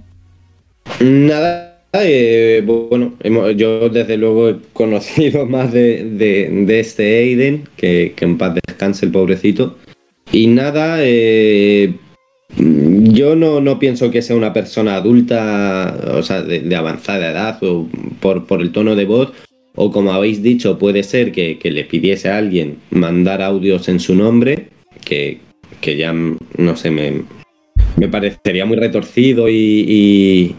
Nada, eh, bueno, yo desde luego he conocido más de, de- de este Aiden, que, que en paz descanse el pobrecito. Y nada, eh, yo no, no pienso que sea una persona adulta, o sea, de, de avanzada edad, o por, por el tono de voz, o como habéis dicho, puede ser que, que le pidiese a alguien mandar audios en su nombre, que, que ya, no sé, me, me parecería muy retorcido y,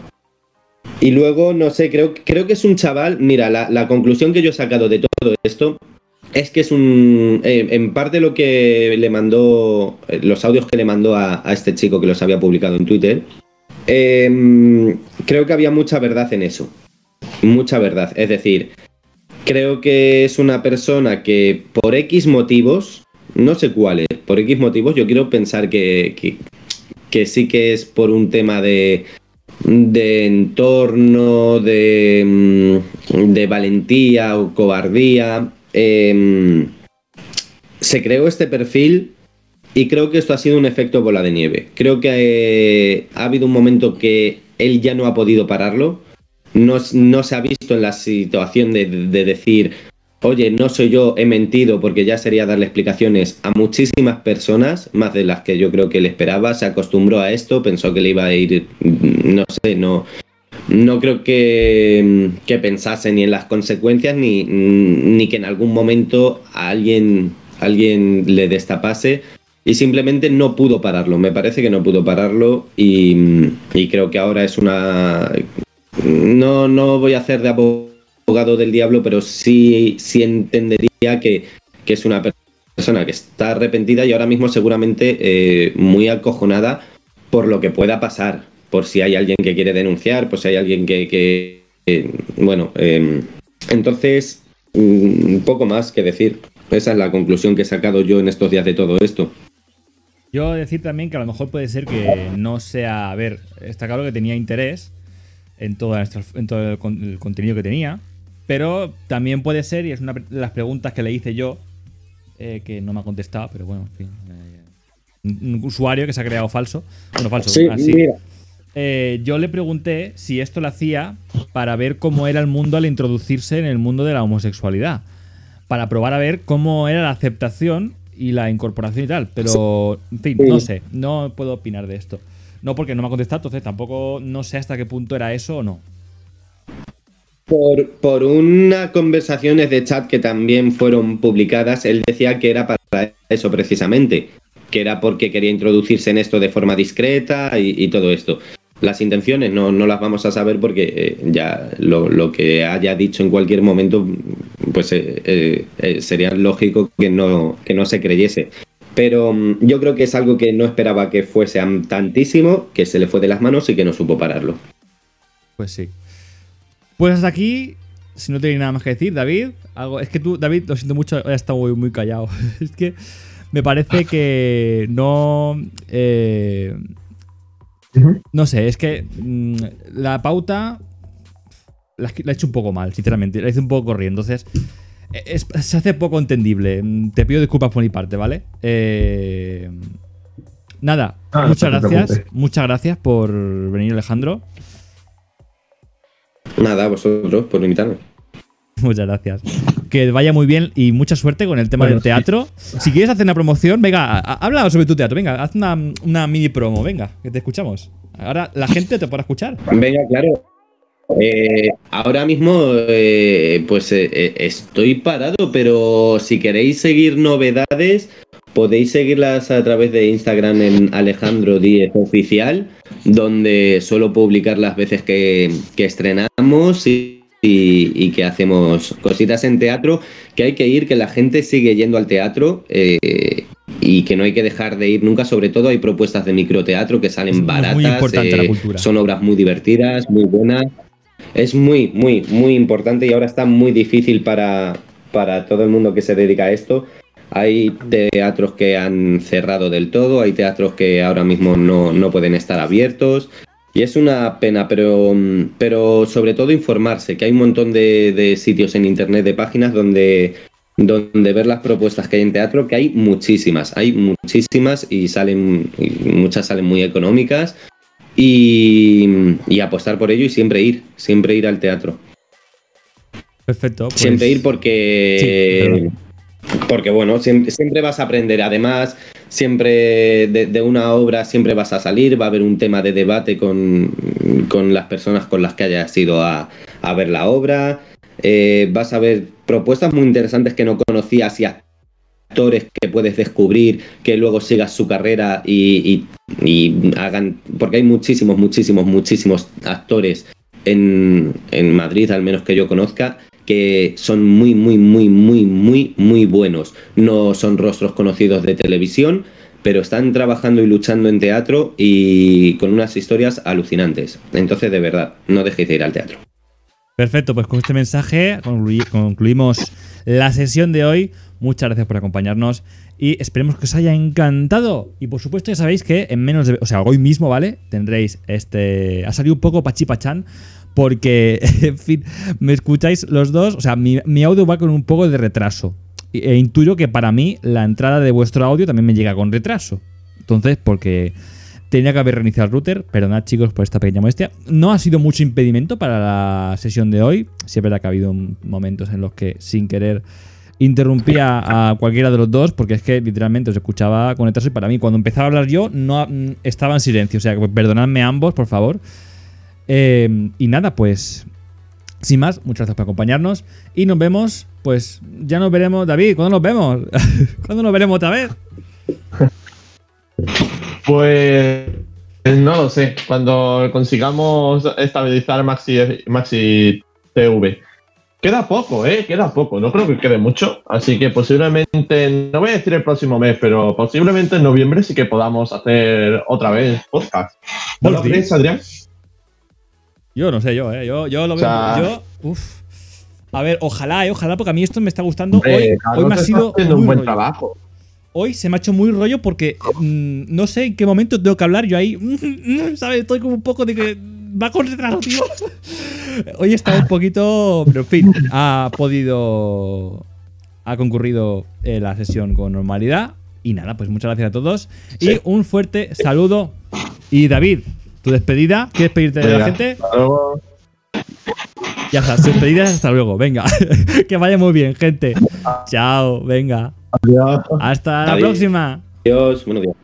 y, luego, no sé, creo, creo que es un chaval. Mira, la, la conclusión que yo he sacado de todo esto es que es un. eh, en parte lo que le mandó. eh, Los audios que le mandó a, a este chico que los había publicado en Twitter. em, creo que había mucha verdad en eso. Mucha verdad. Es decir, creo que es una persona que por X motivos. No sé cuáles, por X motivos, yo quiero pensar que, que, que sí que es por un tema de, de entorno, de, mm, de valentía o cobardía. em, se creó este perfil y creo que esto ha sido un efecto bola de nieve. Creo que eh, ha habido un momento que él ya no ha podido pararlo. No, se ha visto en la situación de, de decir, oye, no soy yo, he mentido, porque ya sería darle explicaciones a muchísimas personas, más de las que yo creo que él esperaba. Se acostumbró a esto, pensó que le iba a ir, mm, no sé, no, no creo que, que pensase ni en las consecuencias ni, ni que en algún momento a alguien, alguien le destapase y simplemente no pudo pararlo. Me parece que no pudo pararlo y creo que ahora es una... No, no voy a hacer de abogado del diablo, pero sí, sí entendería que, es una persona que está arrepentida y ahora mismo seguramente eh, muy acojonada por lo que pueda pasar, por si hay alguien que quiere denunciar, por si hay alguien que... que- bueno, eh, entonces, mm, poco más que decir. Esa es la conclusión que he sacado yo en estos días de todo esto. Yo decir también que a lo mejor puede ser que no sea. A ver, está claro que tenía interés en en todo el, con- el contenido que tenía. Pero también puede ser, y es una de las preguntas que le hice yo, eh, que no me ha contestado, pero bueno, en fin. eh, un, usuario que se ha creado falso. Bueno, falso. así. Eh, yo le pregunté si esto lo hacía para ver cómo era el mundo al introducirse en el mundo de la homosexualidad. Para probar a ver cómo era la aceptación y la incorporación y tal. Pero, en fin, Sí. no sé. No puedo opinar de esto. No porque no me ha contestado, entonces tampoco no sé hasta qué punto era eso o no. Por, por unas conversaciones de chat que también fueron publicadas, él decía que era para eso precisamente, que era porque quería introducirse en esto de forma discreta y, todo esto. Las intenciones no, no las vamos a saber porque eh, ya lo, lo que haya dicho en cualquier momento, pues eh, eh, sería lógico que no, que no se creyese. Pero mm, yo creo que es algo que no esperaba que fuese tantísimo, que se le fue de las manos y que no supo pararlo. Pues sí. Pues hasta aquí. Si no tenéis nada más que decir, David. Algo, es que tú, David, lo siento mucho, has estado muy, muy callado. es que me parece que no. eh, no sé, es que mm, la pauta la, la he hecho un poco mal, sinceramente. La hice un poco corriendo. Entonces, es- se hace poco entendible. Mm, Te pido disculpas por mi parte, ¿vale? Eh, nada, Ah, muchas gracias. Muchas gracias por venir, Alejandro. Nada, vosotros por invitarme. Muchas gracias. Que vaya muy bien y mucha suerte con el tema Bueno, del teatro. Si quieres hacer una promoción, venga, habla sobre tu teatro. Venga, haz una, una mini promo. Venga, que te escuchamos. Ahora la gente te podrá escuchar. Venga, claro. Eh, ahora mismo, eh, pues eh, estoy parado, pero si queréis seguir novedades, podéis seguirlas a través de Instagram en Alejandro Díez Oficial, donde suelo publicar las veces que, que estrenamos y, y, y que hacemos cositas en teatro, que hay que ir, que la gente sigue yendo al teatro y que no hay que dejar de ir nunca. Sobre todo hay propuestas de microteatro que salen baratas, eh, son obras muy divertidas, muy buenas. Es muy, muy, muy importante y ahora está muy difícil para, para todo el mundo que se dedica a esto. Hay teatros que han cerrado del todo, hay teatros que ahora mismo no, no pueden estar abiertos. Y es una pena, pero, pero sobre todo informarse, que hay un montón de, de sitios en internet, de páginas donde, donde ver las propuestas que hay en teatro, que hay muchísimas, hay muchísimas y salen, y muchas salen muy económicas. Y, y apostar por ello y siempre ir, siempre ir al teatro. Perfecto. pues- Siempre ir porque. Sí, porque bueno, siempre, siempre vas a aprender. Además, siempre de, de una obra siempre vas a salir, va a haber un tema de debate con, con las personas con las que hayas ido a, a ver la obra. Eh, vas a ver propuestas muy interesantes que no conocías y actores que puedes descubrir, que luego sigas su carrera y, y- y hagan. Porque hay muchísimos, muchísimos, muchísimos actores en, en Madrid, al menos que yo conozca, que son muy, muy, muy, muy, muy, muy buenos. No son rostros conocidos de televisión, pero están trabajando y luchando en teatro y con unas historias alucinantes. Entonces, de verdad, no dejéis de ir al teatro. Perfecto, pues con este mensaje concluimos la sesión de hoy. Muchas gracias por acompañarnos y esperemos que os haya encantado. Y por supuesto ya sabéis que en menos de... O sea, hoy mismo, ¿vale? Tendréis este... Ha salido un poco pachipachán porque, en fin, me escucháis los dos. O sea, mi, mi audio va con un poco de retraso. E intuyo que para mí la entrada de vuestro audio también me llega con retraso. Entonces, porque tenía que haber reiniciado el router. Perdonad, chicos, por esta pequeña molestia. No ha sido mucho impedimento para la sesión de hoy. Sí es verdad que ha habido momentos en los que, sin querer, interrumpía a cualquiera de los dos, porque es que literalmente os escuchaba con retraso. Y para mí, cuando empezaba a hablar yo, no mm, estaba en silencio. O sea, perdonadme ambos, por favor. Eh, y nada, pues. Sin más, muchas gracias por acompañarnos. Y nos vemos, pues ya nos veremos. David, ¿cuándo nos vemos? ¿Cuándo nos veremos otra vez? Pues no lo sé. Cuando consigamos estabilizar Maxi, Maxi TV. Queda poco, ¿eh? Queda poco. No creo que quede mucho. Así que posiblemente, no voy a decir el próximo mes, pero posiblemente en noviembre sí que podamos hacer otra vez podcast. ¿No lo crees, Adrián? Yo no sé, yo, ¿eh? Yo, yo lo O veo. sea- yo, uf. A ver, ojalá, ¿eh? Ojalá, porque a mí esto me está gustando. Hoy, me ha sido. haciendo un buen rollo. trabajo. Hoy se me ha hecho muy rollo porque mm, no sé en qué momento tengo que hablar. Yo ahí, ¿sabes? Estoy como un poco de que va con retraso, tío. Hoy está un poquito. Pero en fin, ha podido. Ha concurrido eh, la sesión con normalidad. Y nada, pues muchas gracias a todos. Y un fuerte saludo. Y David, tu despedida. ¿Quieres despedirte de la gente? hasta luego. Ya está, despedidas hasta luego. Venga, que vaya muy bien, gente. Chao, venga. Adiós. Hasta la Adiós. próxima. Adiós, buenos días.